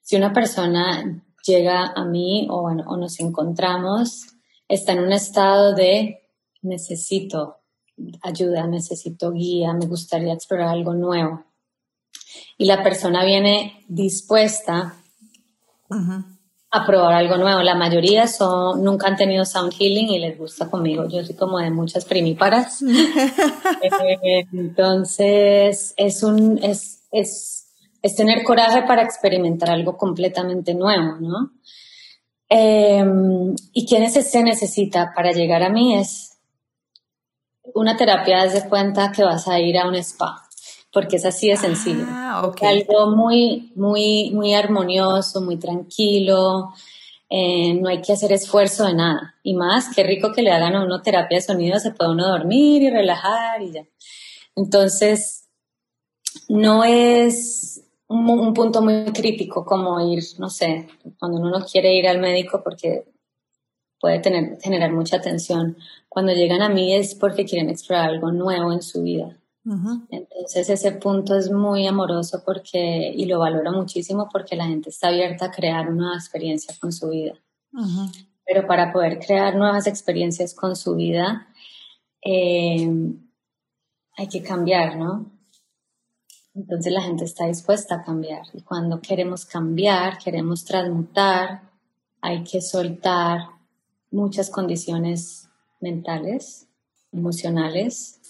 S1: si una persona llega a mí o, o nos encontramos, está en un estado de necesito ayuda, necesito guía, me gustaría explorar algo nuevo. Y la persona viene dispuesta a probar algo nuevo. La mayoría son, nunca han tenido sound healing y les gusta conmigo. Yo soy como de muchas primíparas. Eh, entonces, es un, es, es, es, tener coraje para experimentar algo completamente nuevo, ¿no? Eh, y quienes se necesita para llegar a mí es una terapia, de cuenta que vas a ir a un spa porque es así de sencillo. Ah, Algo muy, muy, muy armonioso, muy tranquilo. Eh, no hay que hacer esfuerzo de nada. Y más, qué rico que le hagan a uno terapia de sonido, se puede uno dormir y relajar y ya. Entonces, no es un, un, punto muy crítico como ir, no sé, cuando uno no quiere ir al médico porque puede tener, generar mucha tensión. Cuando llegan a mí es porque quieren explorar algo nuevo en su vida. Entonces ese punto es muy amoroso porque, y lo valoro muchísimo porque la gente está abierta a crear una experiencia con su vida. Pero para poder crear nuevas experiencias con su vida, eh, hay que cambiar, ¿no? Entonces la gente está dispuesta a cambiar. Y cuando queremos cambiar, queremos transmutar, hay que soltar muchas condiciones mentales, emocionales,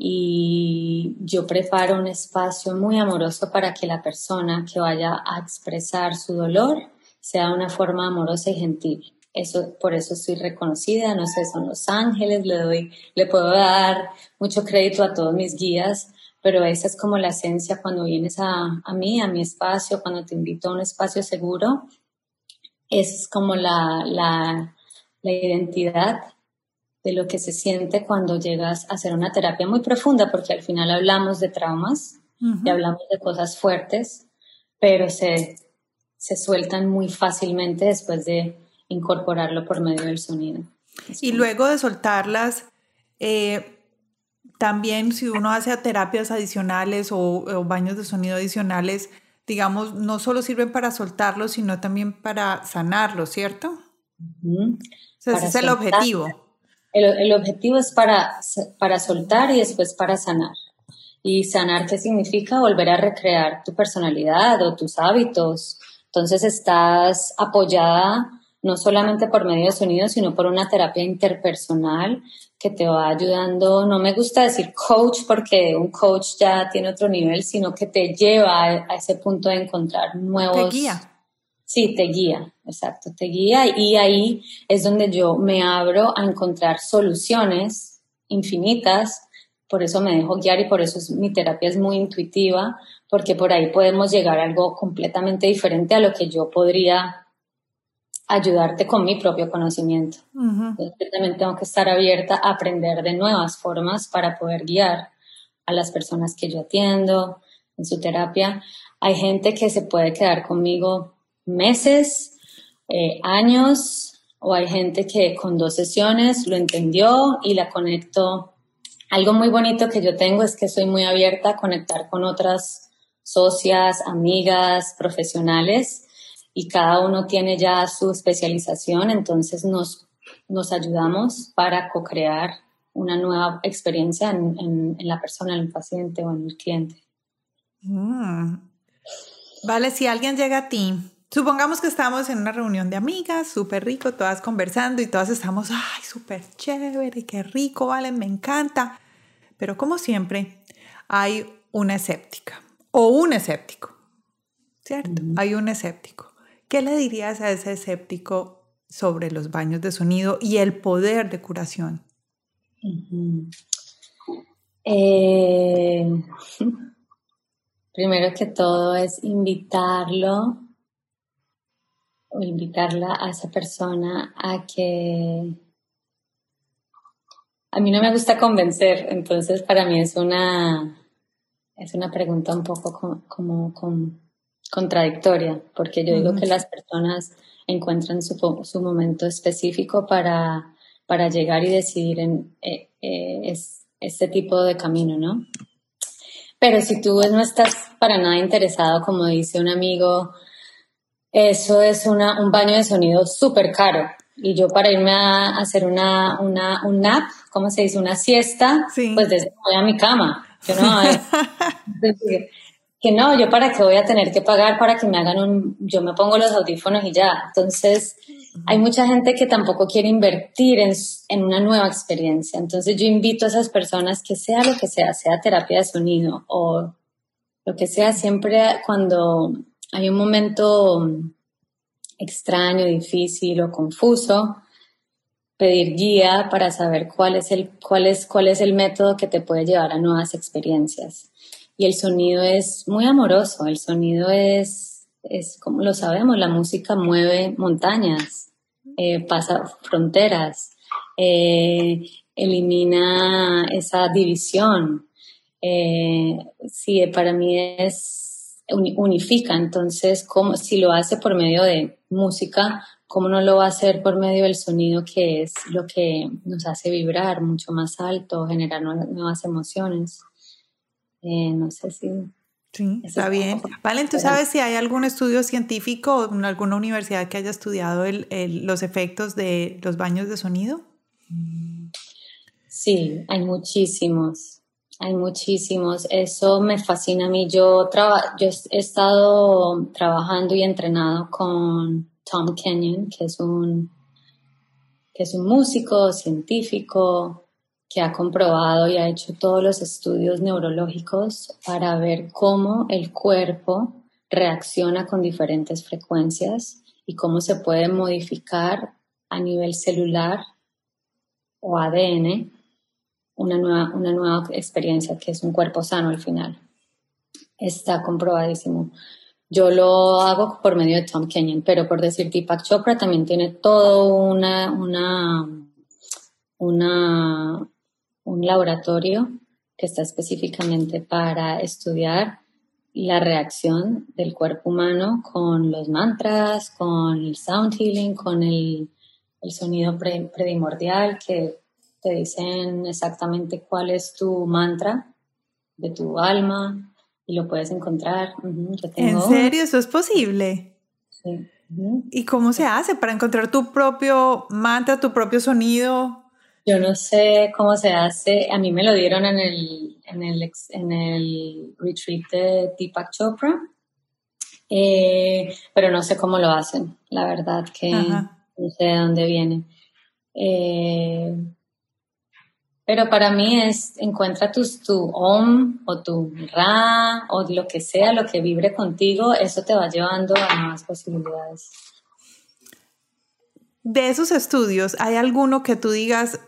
S1: y yo preparo un espacio muy amoroso para que la persona que vaya a expresar su dolor sea una forma amorosa y gentil. Eso, por eso soy reconocida, no sé, son los ángeles, le doy, le puedo dar mucho crédito a todos mis guías, pero esa es como la esencia cuando vienes a, a mí, a mi espacio, cuando te invito a un espacio seguro, es como la, la, la identidad de lo que se siente cuando llegas a hacer una terapia muy profunda, porque al final hablamos de traumas y hablamos de cosas fuertes, pero se, se sueltan muy fácilmente después de incorporarlo por medio del sonido.
S2: y luego de soltarlas, eh, también si uno hace terapias adicionales o, baños de sonido adicionales, digamos, no solo sirven para soltarlo, sino también para sanarlo, ¿cierto? ese es el objetivo.
S1: El, objetivo es para, para soltar y después para sanar. ¿Y sanar qué significa? Volver a recrear tu personalidad o tus hábitos. Entonces estás apoyada no solamente por medio de sonido, sino por una terapia interpersonal que te va ayudando. No me gusta decir coach porque un coach ya tiene otro nivel, sino que te lleva a, ese punto de encontrar nuevos.
S2: Te guía.
S1: Sí, te guía, exacto, te guía y ahí es donde yo me abro a encontrar soluciones infinitas. Por eso me dejo guiar y por eso mi terapia es muy intuitiva, porque por ahí podemos llegar a algo completamente diferente a lo que yo podría ayudarte con mi propio conocimiento. yo también tengo que estar abierta a aprender de nuevas formas para poder guiar a las personas que yo atiendo en su terapia. Hay gente que se puede quedar conmigo meses, eh, años, o hay gente que con dos sesiones lo entendió y la conectó. Algo muy bonito que yo tengo es que soy muy abierta a conectar con otras socias, amigas, profesionales y cada uno tiene ya su especialización, entonces nos, nos ayudamos para co-crear una nueva experiencia en, la persona, en el paciente o en el cliente.
S2: Mm. Vale, si alguien llega a ti, supongamos que estamos en una reunión de amigas, súper rico, todas conversando y todas estamos, ay, súper chévere, qué rico, vale, me encanta. Pero como siempre, hay una escéptica o un escéptico, ¿cierto? Hay un escéptico. ¿Qué le dirías a ese escéptico sobre los baños de sonido y el poder de curación?
S1: Eh, primero que todo es invitarlo o invitarla a esa persona a que a mí no me gusta convencer, entonces para mí es una es una pregunta un poco como, como, como contradictoria, porque yo digo que las personas encuentran su, su momento específico para, para, llegar y decidir en eh, eh, este tipo de camino, ¿no? Pero si tú no estás para nada interesado, como dice un amigo, eso es una, un baño de sonido súper caro. Y yo para irme a hacer una, una, un nap, ¿cómo se dice? Una siesta, pues desde voy a mi cama. Yo no, que no, yo para qué voy a tener que pagar para que me hagan un, yo me pongo los audífonos y ya. Entonces, hay mucha gente que tampoco quiere invertir en, en, una nueva experiencia. Entonces, yo invito a esas personas que sea lo que sea, sea terapia de sonido o lo que sea, siempre cuando hay un momento extraño, difícil o confuso, pedir guía para saber cuál es el, cuál es, cuál es el método que te puede llevar a nuevas experiencias y el sonido es muy amoroso, el sonido es, es como lo sabemos, la música mueve montañas, eh, pasa fronteras, eh, elimina esa división. Eh, sí, para mí es unifica, entonces como si lo hace por medio de música, ¿cómo no lo va a hacer por medio del sonido que es lo que nos hace vibrar mucho más alto, generar nuevas emociones? Eh, no sé si...
S2: Sí, está bien. Valen, ¿tú sabes si hay algún estudio científico o en alguna universidad que haya estudiado los efectos de los baños de sonido?
S1: Sí, hay muchísimos, hay muchísimos. Eso me fascina a mí. Yo, yo he estado trabajando y entrenado con Tom Kenyon, que es un que es un músico, científico, que ha comprobado y ha hecho todos los estudios neurológicos para ver cómo el cuerpo reacciona con diferentes frecuencias y cómo se puede modificar a nivel celular o ADN una nueva, una nueva experiencia que es un cuerpo sano al final. Está comprobadísimo. Yo lo hago por medio de Tom Kenyon, pero por decir Deepak Chopra también tiene todo una, una, una, un laboratorio que está específicamente para estudiar la reacción del cuerpo humano con los mantras, con el sound healing, con el, sonido predimordial que te dicen exactamente cuál es tu mantra de tu alma y lo puedes encontrar.
S2: ¿En serio? ¿Eso es posible?
S1: Sí.
S2: ¿Y cómo se hace para encontrar tu propio mantra, tu propio sonido?
S1: Yo no sé cómo se hace. A mí me lo dieron en el, en el, en el retreat de Deepak Chopra, eh, pero no sé cómo lo hacen. La verdad que no sé de dónde viene. Eh, pero para mí es, encuentra tu, tu OM o tu RA o lo que sea, lo que vibre contigo, eso te va llevando a más posibilidades.
S2: De esos estudios, ¿hay alguno que tú digas,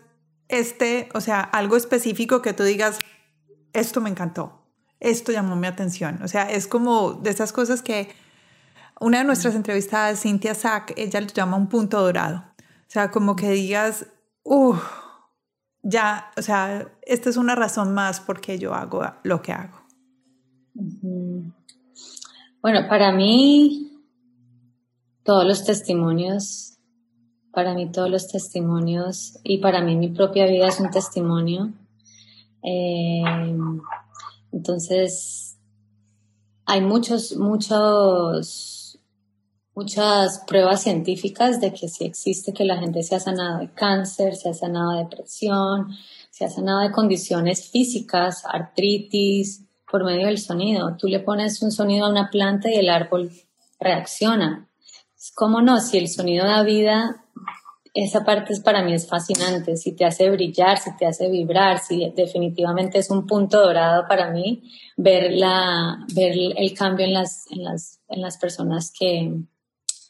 S2: este, o sea, algo específico que tú digas, esto me encantó, esto llamó mi atención? O sea, es como de esas cosas que una de nuestras entrevistadas, Cynthia Sack, ella lo llama un punto dorado. O sea, como que digas, uff ya, o sea, esta es una razón más porque yo hago lo que hago.
S1: Bueno, para mí, todos los testimonios, para mí todos los testimonios y para mí mi propia vida es un testimonio. Eh, entonces, hay muchos, muchos muchas pruebas científicas de que sí existe que la gente se ha sanado de cáncer, se ha sanado de depresión, se ha sanado de condiciones físicas, artritis, por medio del sonido. Tú le pones un sonido a una planta y el árbol reacciona. ¿Cómo no? Si el sonido da vida, esa parte es, para mí es fascinante. Si te hace brillar, si te hace vibrar, si definitivamente es un punto dorado para mí ver, la, ver el cambio en las, en las, en las personas que,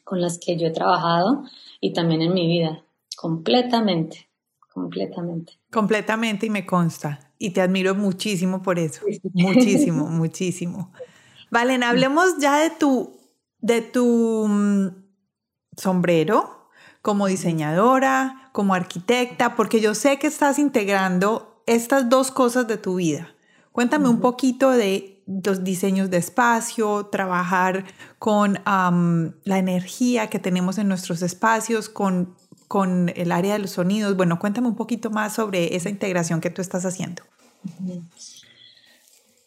S1: con las que yo he trabajado y también en mi vida, completamente, completamente.
S2: Completamente y me consta. Y te admiro muchísimo por eso. Muchísimo, muchísimo. Valen, hablemos ya de tu, de tu mm, sombrero como diseñadora, como arquitecta, porque yo sé que estás integrando estas dos cosas de tu vida. Cuéntame un poquito de los diseños de espacio, trabajar con la energía que tenemos en nuestros espacios, con, con el área de los sonidos. Bueno, cuéntame un poquito más sobre esa integración que tú estás haciendo.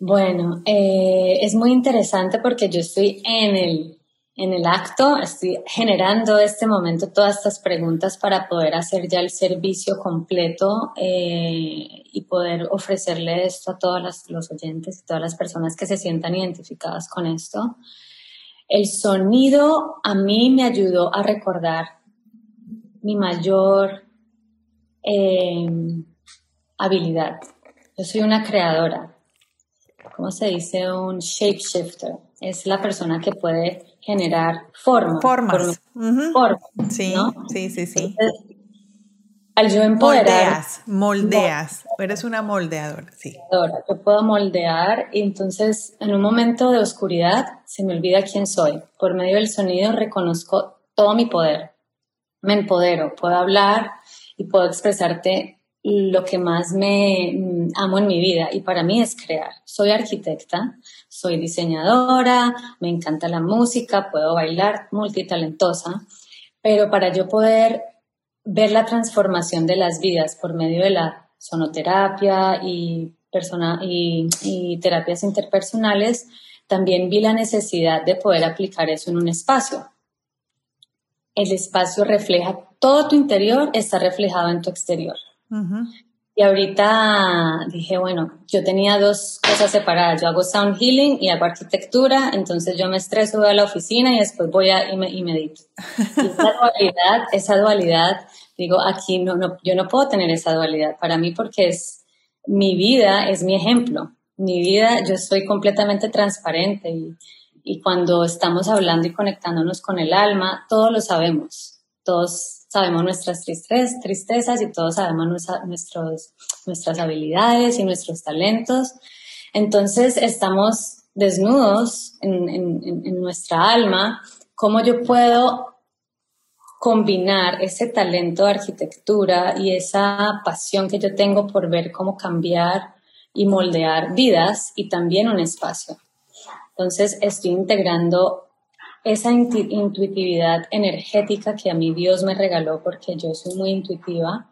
S1: Bueno, eh, es muy interesante porque yo estoy en el en el acto estoy generando este momento todas estas preguntas para poder hacer ya el servicio completo eh, y poder ofrecerle esto a todos los oyentes y todas las personas que se sientan identificadas con esto. El sonido a mí me ayudó a recordar mi mayor eh, habilidad. Yo soy una creadora. ¿Cómo se dice? Un shapeshifter. Es la persona que puede generar formas.
S2: Formas.
S1: sí,
S2: sí, sí, sí.
S1: al yo empoderar.
S2: Moldeas, moldeas. Eres una moldeadora, sí.
S1: Yo puedo moldear y entonces en un momento de oscuridad se me olvida quién soy. Por medio del sonido reconozco todo mi poder. Me empodero, puedo hablar y puedo expresarte lo que más me mm, amo en mi vida y para mí es crear. Soy arquitecta, soy diseñadora, me encanta la música, puedo bailar, multitalentosa, pero para yo poder ver la transformación de las vidas por medio de la sonoterapia y, y terapias interpersonales, también vi la necesidad de poder aplicar eso en un espacio. El espacio refleja todo tu interior, está reflejado en tu exterior. Y ahorita dije, bueno, yo tenía dos cosas separadas. Yo hago sound healing y hago arquitectura, entonces yo me estreso, voy a la oficina y después voy a, y, medito. Y esa dualidad, esa dualidad, digo, aquí no, no, yo no puedo tener esa dualidad para mí porque es mi vida, es mi ejemplo. Mi vida, yo soy completamente transparente y, y cuando estamos hablando y conectándonos con el alma, todos lo sabemos. Todos sabemos nuestras tristezas y todos sabemos nuestros, nuestras habilidades y nuestros talentos. Entonces estamos desnudos en, en nuestra alma. ¿Cómo yo puedo combinar ese talento de arquitectura y esa pasión que yo tengo por ver cómo cambiar y moldear vidas y también un espacio? Entonces estoy integrando esa intuitividad energética que a mí Dios me regaló porque yo soy muy intuitiva,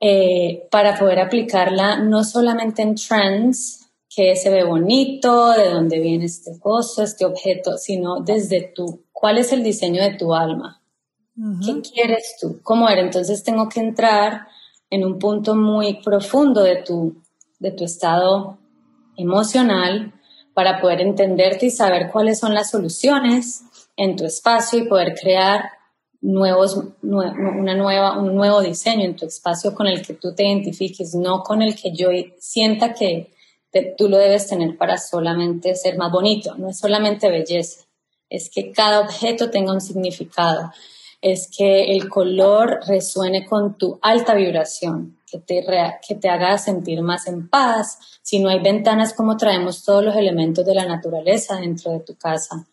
S1: eh, para poder aplicarla no solamente en trends, que se ve bonito, de dónde viene este coso, este objeto, sino desde tú, cuál es el diseño de tu alma, qué quieres tú, cómo eres. Entonces tengo que entrar en un punto muy profundo de tu, de tu estado emocional, para poder entenderte y saber cuáles son las soluciones en tu espacio y poder crear nuevos, una nueva, un nuevo diseño en tu espacio con el que tú te identifiques, no con el que yo sienta que tú lo debes tener para solamente ser más bonito. No es solamente belleza, es que cada objeto tenga un significado, es que el color resuene con tu alta vibración, que te, que te haga sentir más en paz. Si no hay ventanas, ¿cómo traemos todos los elementos de la naturaleza dentro de tu casa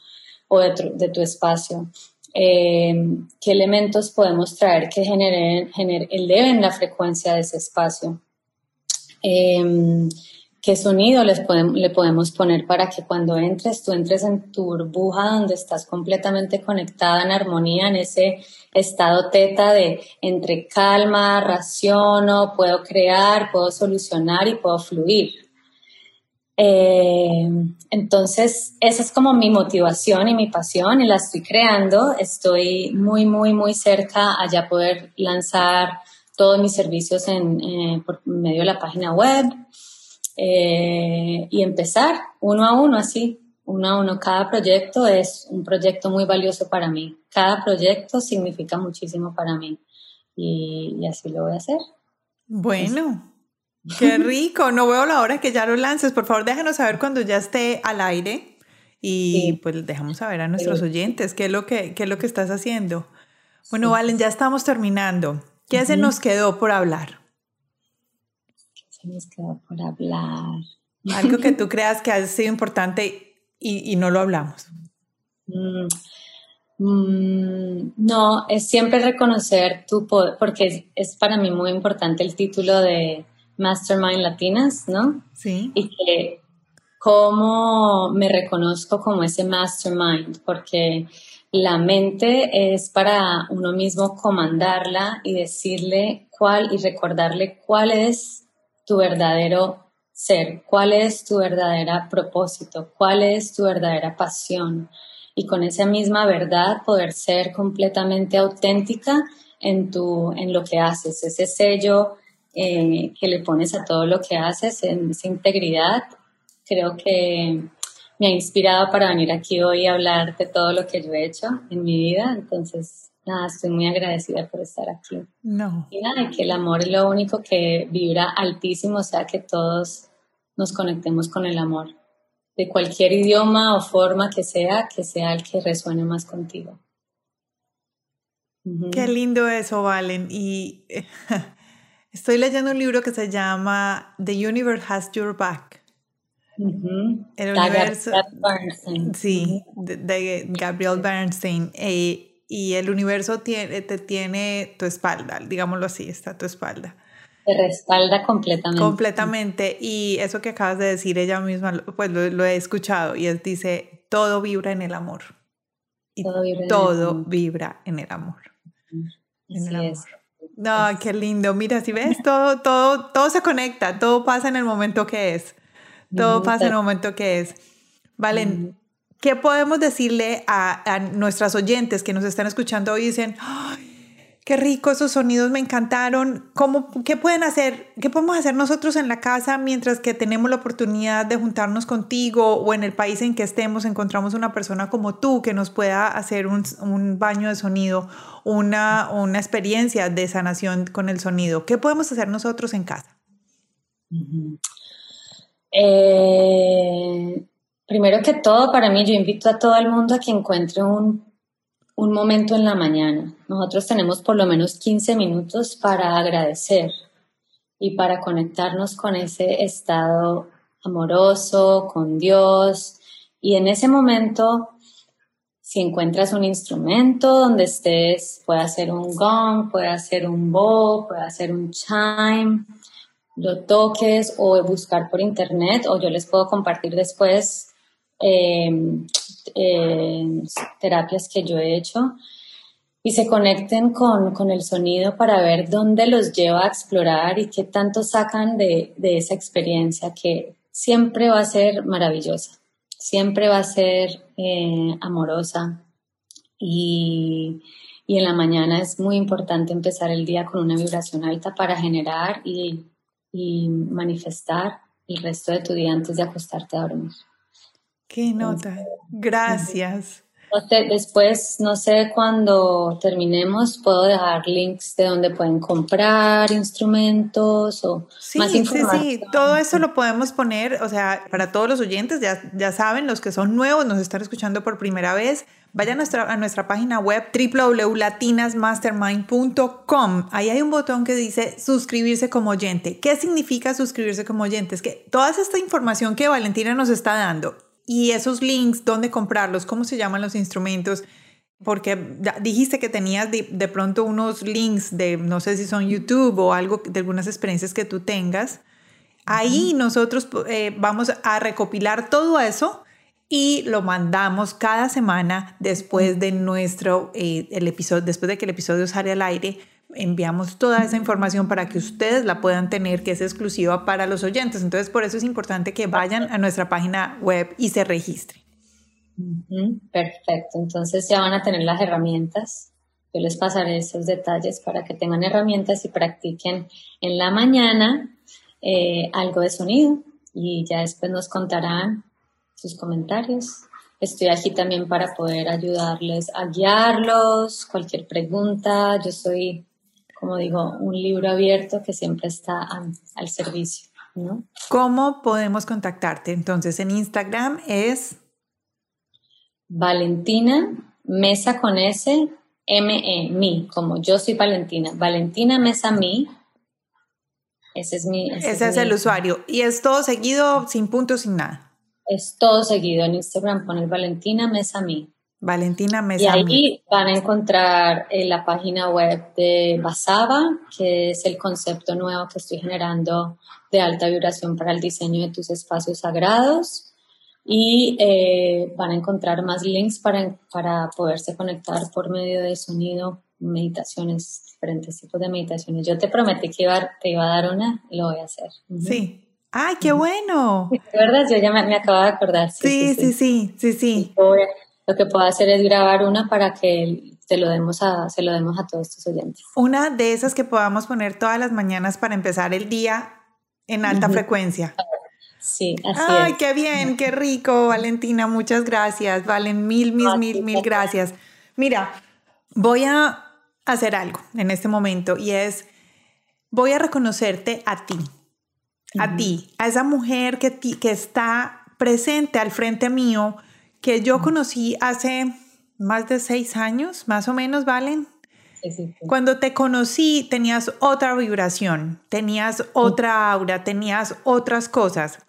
S1: o de tu, espacio? Eh, ¿Qué elementos podemos traer que generen, eleven la frecuencia de ese espacio? Eh, qué sonido le podemos poner para que cuando entres, tú entres en tu burbuja donde estás completamente conectada en armonía, en ese estado teta de entre calma, raciono, puedo crear, puedo solucionar y puedo fluir. Eh, entonces, esa es como mi motivación y mi pasión y la estoy creando. Estoy muy, muy, muy cerca a ya poder lanzar todos mis servicios en, eh, por medio de la página web. Eh, y empezar uno a uno así, uno a uno. Cada proyecto es un proyecto muy valioso para mí. Cada proyecto significa muchísimo para mí y, así lo voy a hacer.
S2: Bueno, qué rico. No veo la hora que ya lo lances. Por favor, déjanos saber cuando ya esté al aire y pues dejamos saber a nuestros oyentes qué es lo que, qué es lo que estás haciendo. Bueno, Valen, ya estamos terminando. ¿Qué se nos quedó por hablar?
S1: Se nos quedó por hablar.
S2: Algo que tú creas que ha sido importante y, no lo hablamos.
S1: Mm, mm, no, es siempre reconocer tu poder, porque es, para mí muy importante el título de Mastermind Latinas, ¿no?
S2: Sí.
S1: Y que cómo me reconozco como ese mastermind, porque la mente es para uno mismo comandarla y decirle cuál y recordarle cuál es tu verdadero ser, cuál es tu verdadera propósito, cuál es tu verdadera pasión y con esa misma verdad poder ser completamente auténtica en, tu, en lo que haces, ese sello eh, que le pones a todo lo que haces, en esa integridad, creo que me ha inspirado para venir aquí hoy a hablar de todo lo que yo he hecho en mi vida, entonces nada, estoy muy agradecida por estar aquí.
S2: No.
S1: Y nada, que el amor es lo único que vibra altísimo, o sea, que todos nos conectemos con el amor. De cualquier idioma o forma que sea, que sea el que resuene más contigo.
S2: Qué lindo eso, Valen. Y estoy leyendo un libro que se llama The Universe Has Your Back. El universo. Sí, de, Gabriel Bernstein. Eh, y el universo tiene, te tiene tu espalda, digámoslo así, está tu espalda.
S1: Te respalda completamente.
S2: Completamente. Y eso que acabas de decir ella misma, pues lo, he escuchado y es, dice, todo vibra en el amor. Y todo vibra, en, el amor. En el amor. No, qué lindo. Mira, si ves, todo, todo, todo se conecta, todo pasa en el momento que es. Todo pasa en el momento que es. Valen, ¿Qué podemos decirle a, nuestras oyentes que nos están escuchando hoy y dicen, Qué rico esos sonidos, me encantaron. ¿Cómo, ¿Qué pueden hacer? ¿Qué podemos hacer nosotros en la casa mientras que tenemos la oportunidad de juntarnos contigo o en el país en que estemos encontramos una persona como tú que nos pueda hacer un, un baño de sonido, una, una experiencia de sanación con el sonido? ¿Qué podemos hacer nosotros en casa?
S1: Eh, primero que todo, para mí, yo invito a todo el mundo a que encuentre un un momento en la mañana. Nosotros tenemos por lo menos 15 minutos para agradecer y para conectarnos con ese estado amoroso, con Dios. Y en ese momento, si encuentras un instrumento donde estés, puede ser un gong, puede ser un bow, puede ser un chime, lo toques o buscar por internet o yo les puedo compartir después Em, terapias que yo he hecho y se conecten con, con, el sonido para ver dónde los lleva a explorar y qué tanto sacan de, de esa experiencia que siempre va a ser maravillosa, siempre va a ser eh, amorosa y, y, en la mañana es muy importante empezar el día con una vibración alta para generar y, y manifestar el resto de tu día antes de acostarte a dormir.
S2: Qué nota. Gracias.
S1: después, no sé, cuando terminemos, puedo dejar links de donde pueden comprar instrumentos o más información. Sí, sí,
S2: todo eso lo podemos poner, o sea, para todos los oyentes, ya, ya saben, los que son nuevos, nos están escuchando por primera vez, vayan a nuestra, a nuestra página web www.latinasmastermind.com. Ahí hay un botón que dice suscribirse como oyente. ¿Qué significa suscribirse como oyente? Es que toda esta información que Valentina nos está dando y esos links, dónde comprarlos, cómo se llaman los instrumentos, porque dijiste que tenías de, pronto unos links de, no sé si son YouTube o algo de algunas experiencias que tú tengas. Ahí nosotros eh, vamos a recopilar todo eso y lo mandamos cada semana después de nuestro, eh, el episodio, después de que el episodio sale al aire enviamos toda esa información para que ustedes la puedan tener, que es exclusiva para los oyentes. Entonces, por eso es importante que vayan a nuestra página web y se registren.
S1: Perfecto. Entonces ya van a tener las herramientas. Yo les pasaré esos detalles para que tengan herramientas y practiquen en la mañana eh, algo de sonido y ya después nos contarán sus comentarios. Estoy aquí también para poder ayudarles a guiarlos, cualquier pregunta. Yo soy como digo, un libro abierto que siempre está al, servicio. ¿no?
S2: ¿Cómo podemos contactarte? Entonces, en Instagram es
S1: Valentina Mesa con S M E mi, como yo soy Valentina. Valentina Mesa mi. Ese es mi.
S2: Ese, es, el usuario. Y es todo seguido, sin puntos, sin nada.
S1: Es todo seguido. En Instagram pones Valentina Mesa mi.
S2: Valentina Mesa.
S1: Y ahí van a encontrar en la página web de Basaba, que es el concepto nuevo que estoy generando de alta vibración para el diseño de tus espacios sagrados. Y eh, van a encontrar más links para, para poderse conectar por medio de sonido, meditaciones, diferentes tipos de meditaciones. Yo te prometí que iba, te iba a dar una, lo voy a hacer.
S2: Sí. ¡Ay, qué bueno!
S1: ¿De verdad? Yo ya me, acabo de acordar.
S2: Sí, sí, sí, sí, sí
S1: lo que puedo hacer es grabar una para que se lo demos a, se lo demos a todos tus oyentes.
S2: Una de esas que podamos poner todas las mañanas para empezar el día en alta frecuencia.
S1: Sí, así
S2: Ay, qué bien, qué rico, Valentina, muchas gracias. Valen mil, mil, mil, mil gracias. Mira, voy a hacer algo en este momento y es, voy a reconocerte a ti, a ti, a esa mujer que, que está presente al frente mío que yo conocí hace más de seis años, más o menos, ¿valen? Cuando te conocí tenías otra vibración, tenías otra aura, tenías otras cosas.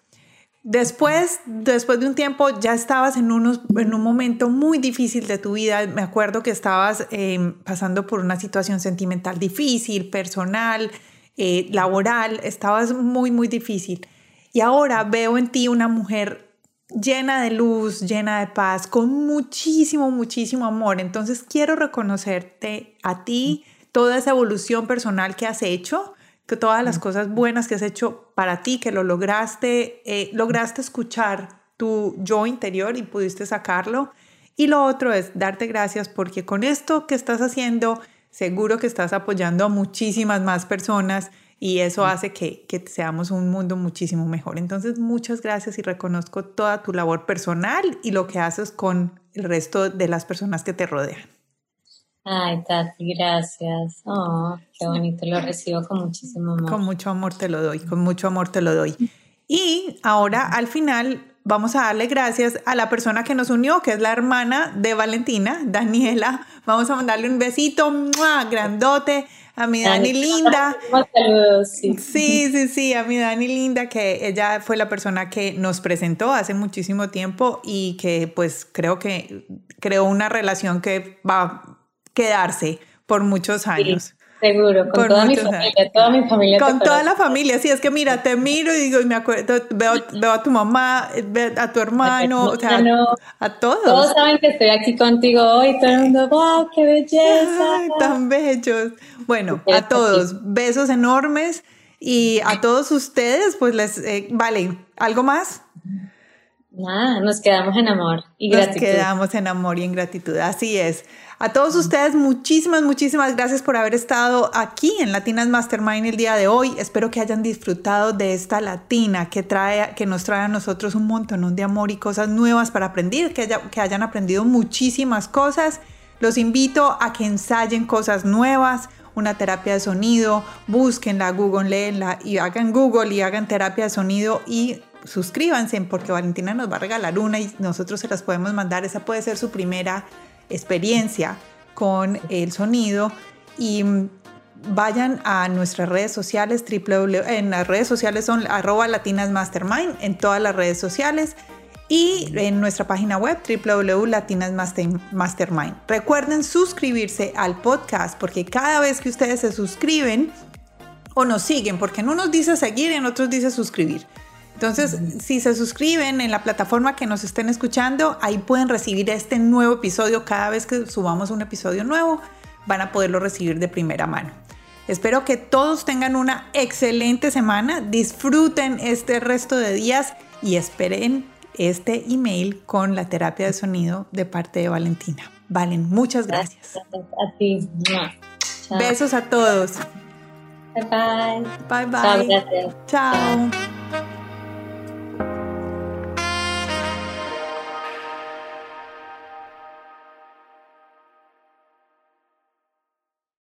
S2: Después, después de un tiempo, ya estabas en, unos, en un momento muy difícil de tu vida. Me acuerdo que estabas em, pasando por una situación sentimental difícil, personal, eh, laboral. Estabas muy, muy difícil. Y ahora veo en ti una mujer llena de luz, llena de paz, con muchísimo, muchísimo amor. Entonces quiero reconocerte a ti, toda esa evolución personal que has hecho, que todas las cosas buenas que has hecho para ti, que lo lograste, eh, lograste escuchar tu yo interior y pudiste sacarlo. Y lo otro es darte gracias porque con esto que estás haciendo, seguro que estás apoyando a muchísimas más personas y eso hace que, que, seamos un mundo muchísimo mejor. Entonces, muchas gracias y reconozco toda tu labor personal y lo que haces con el resto de las personas que te rodean.
S1: Ay, Tati, gracias. Oh, qué bonito, lo recibo con muchísimo amor.
S2: Con mucho amor te lo doy, con mucho amor te lo doy. Y ahora, al final, vamos a darle gracias a la persona que nos unió, que es la hermana de Valentina, Daniela. Vamos a mandarle un besito grandote a mi Dani, linda.
S1: Saludos,
S2: sí. sí, sí, a mi Dani linda, que ella fue la persona que nos presentó hace muchísimo tiempo y que pues creo que creó una relación que va a quedarse por muchos años.
S1: Seguro, con toda mi familia, toda mi familia.
S2: Con toda la familia, sí, es que mira, te miro y digo, y me acuerdo, veo, veo a tu mamá, a tu hermano, o sea, a, todos.
S1: Todos saben que estoy aquí contigo hoy, todo el mundo, wow, qué belleza.
S2: Ay, tan bellos. Bueno, a todos, besos enormes y a todos ustedes, pues les, eh, vale, ¿algo más?
S1: Nada, nos quedamos en amor y gratitud.
S2: Nos quedamos en amor y en gratitud, así es. A todos ustedes, muchísimas, muchísimas gracias por haber estado aquí en Latinas Mastermind el día de hoy. Espero que hayan disfrutado de esta latina que, trae, que nos trae a nosotros un montón de amor y cosas nuevas para aprender, que, que hayan aprendido muchísimas cosas. Los invito a que ensayen cosas nuevas, una terapia de sonido, búsquenla, googleenla y hagan Google y hagan terapia de sonido y suscríbanse porque Valentina nos va a regalar una y nosotros se las podemos mandar. Esa puede ser su primera experiencia con el sonido y vayan a nuestras redes sociales, www, en las redes sociales son arroba latinasmastermind, en todas las redes sociales y en nuestra página web www.latinasmastermind. Recuerden suscribirse al podcast porque cada vez que ustedes se suscriben o nos siguen, porque no nos dice seguir y en otros dice suscribir. Entonces, si se suscriben en la plataforma que nos estén escuchando, ahí pueden recibir este nuevo episodio. Cada vez que subamos un episodio nuevo, van a poderlo recibir de primera mano. Espero que todos tengan una excelente semana, disfruten este resto de días y esperen este email con la terapia de sonido de parte de Valentina. Valen, muchas gracias.
S1: A ti.
S2: Besos a todos.
S1: Bye bye.
S2: Bye bye.
S1: Chao.
S2: Chao.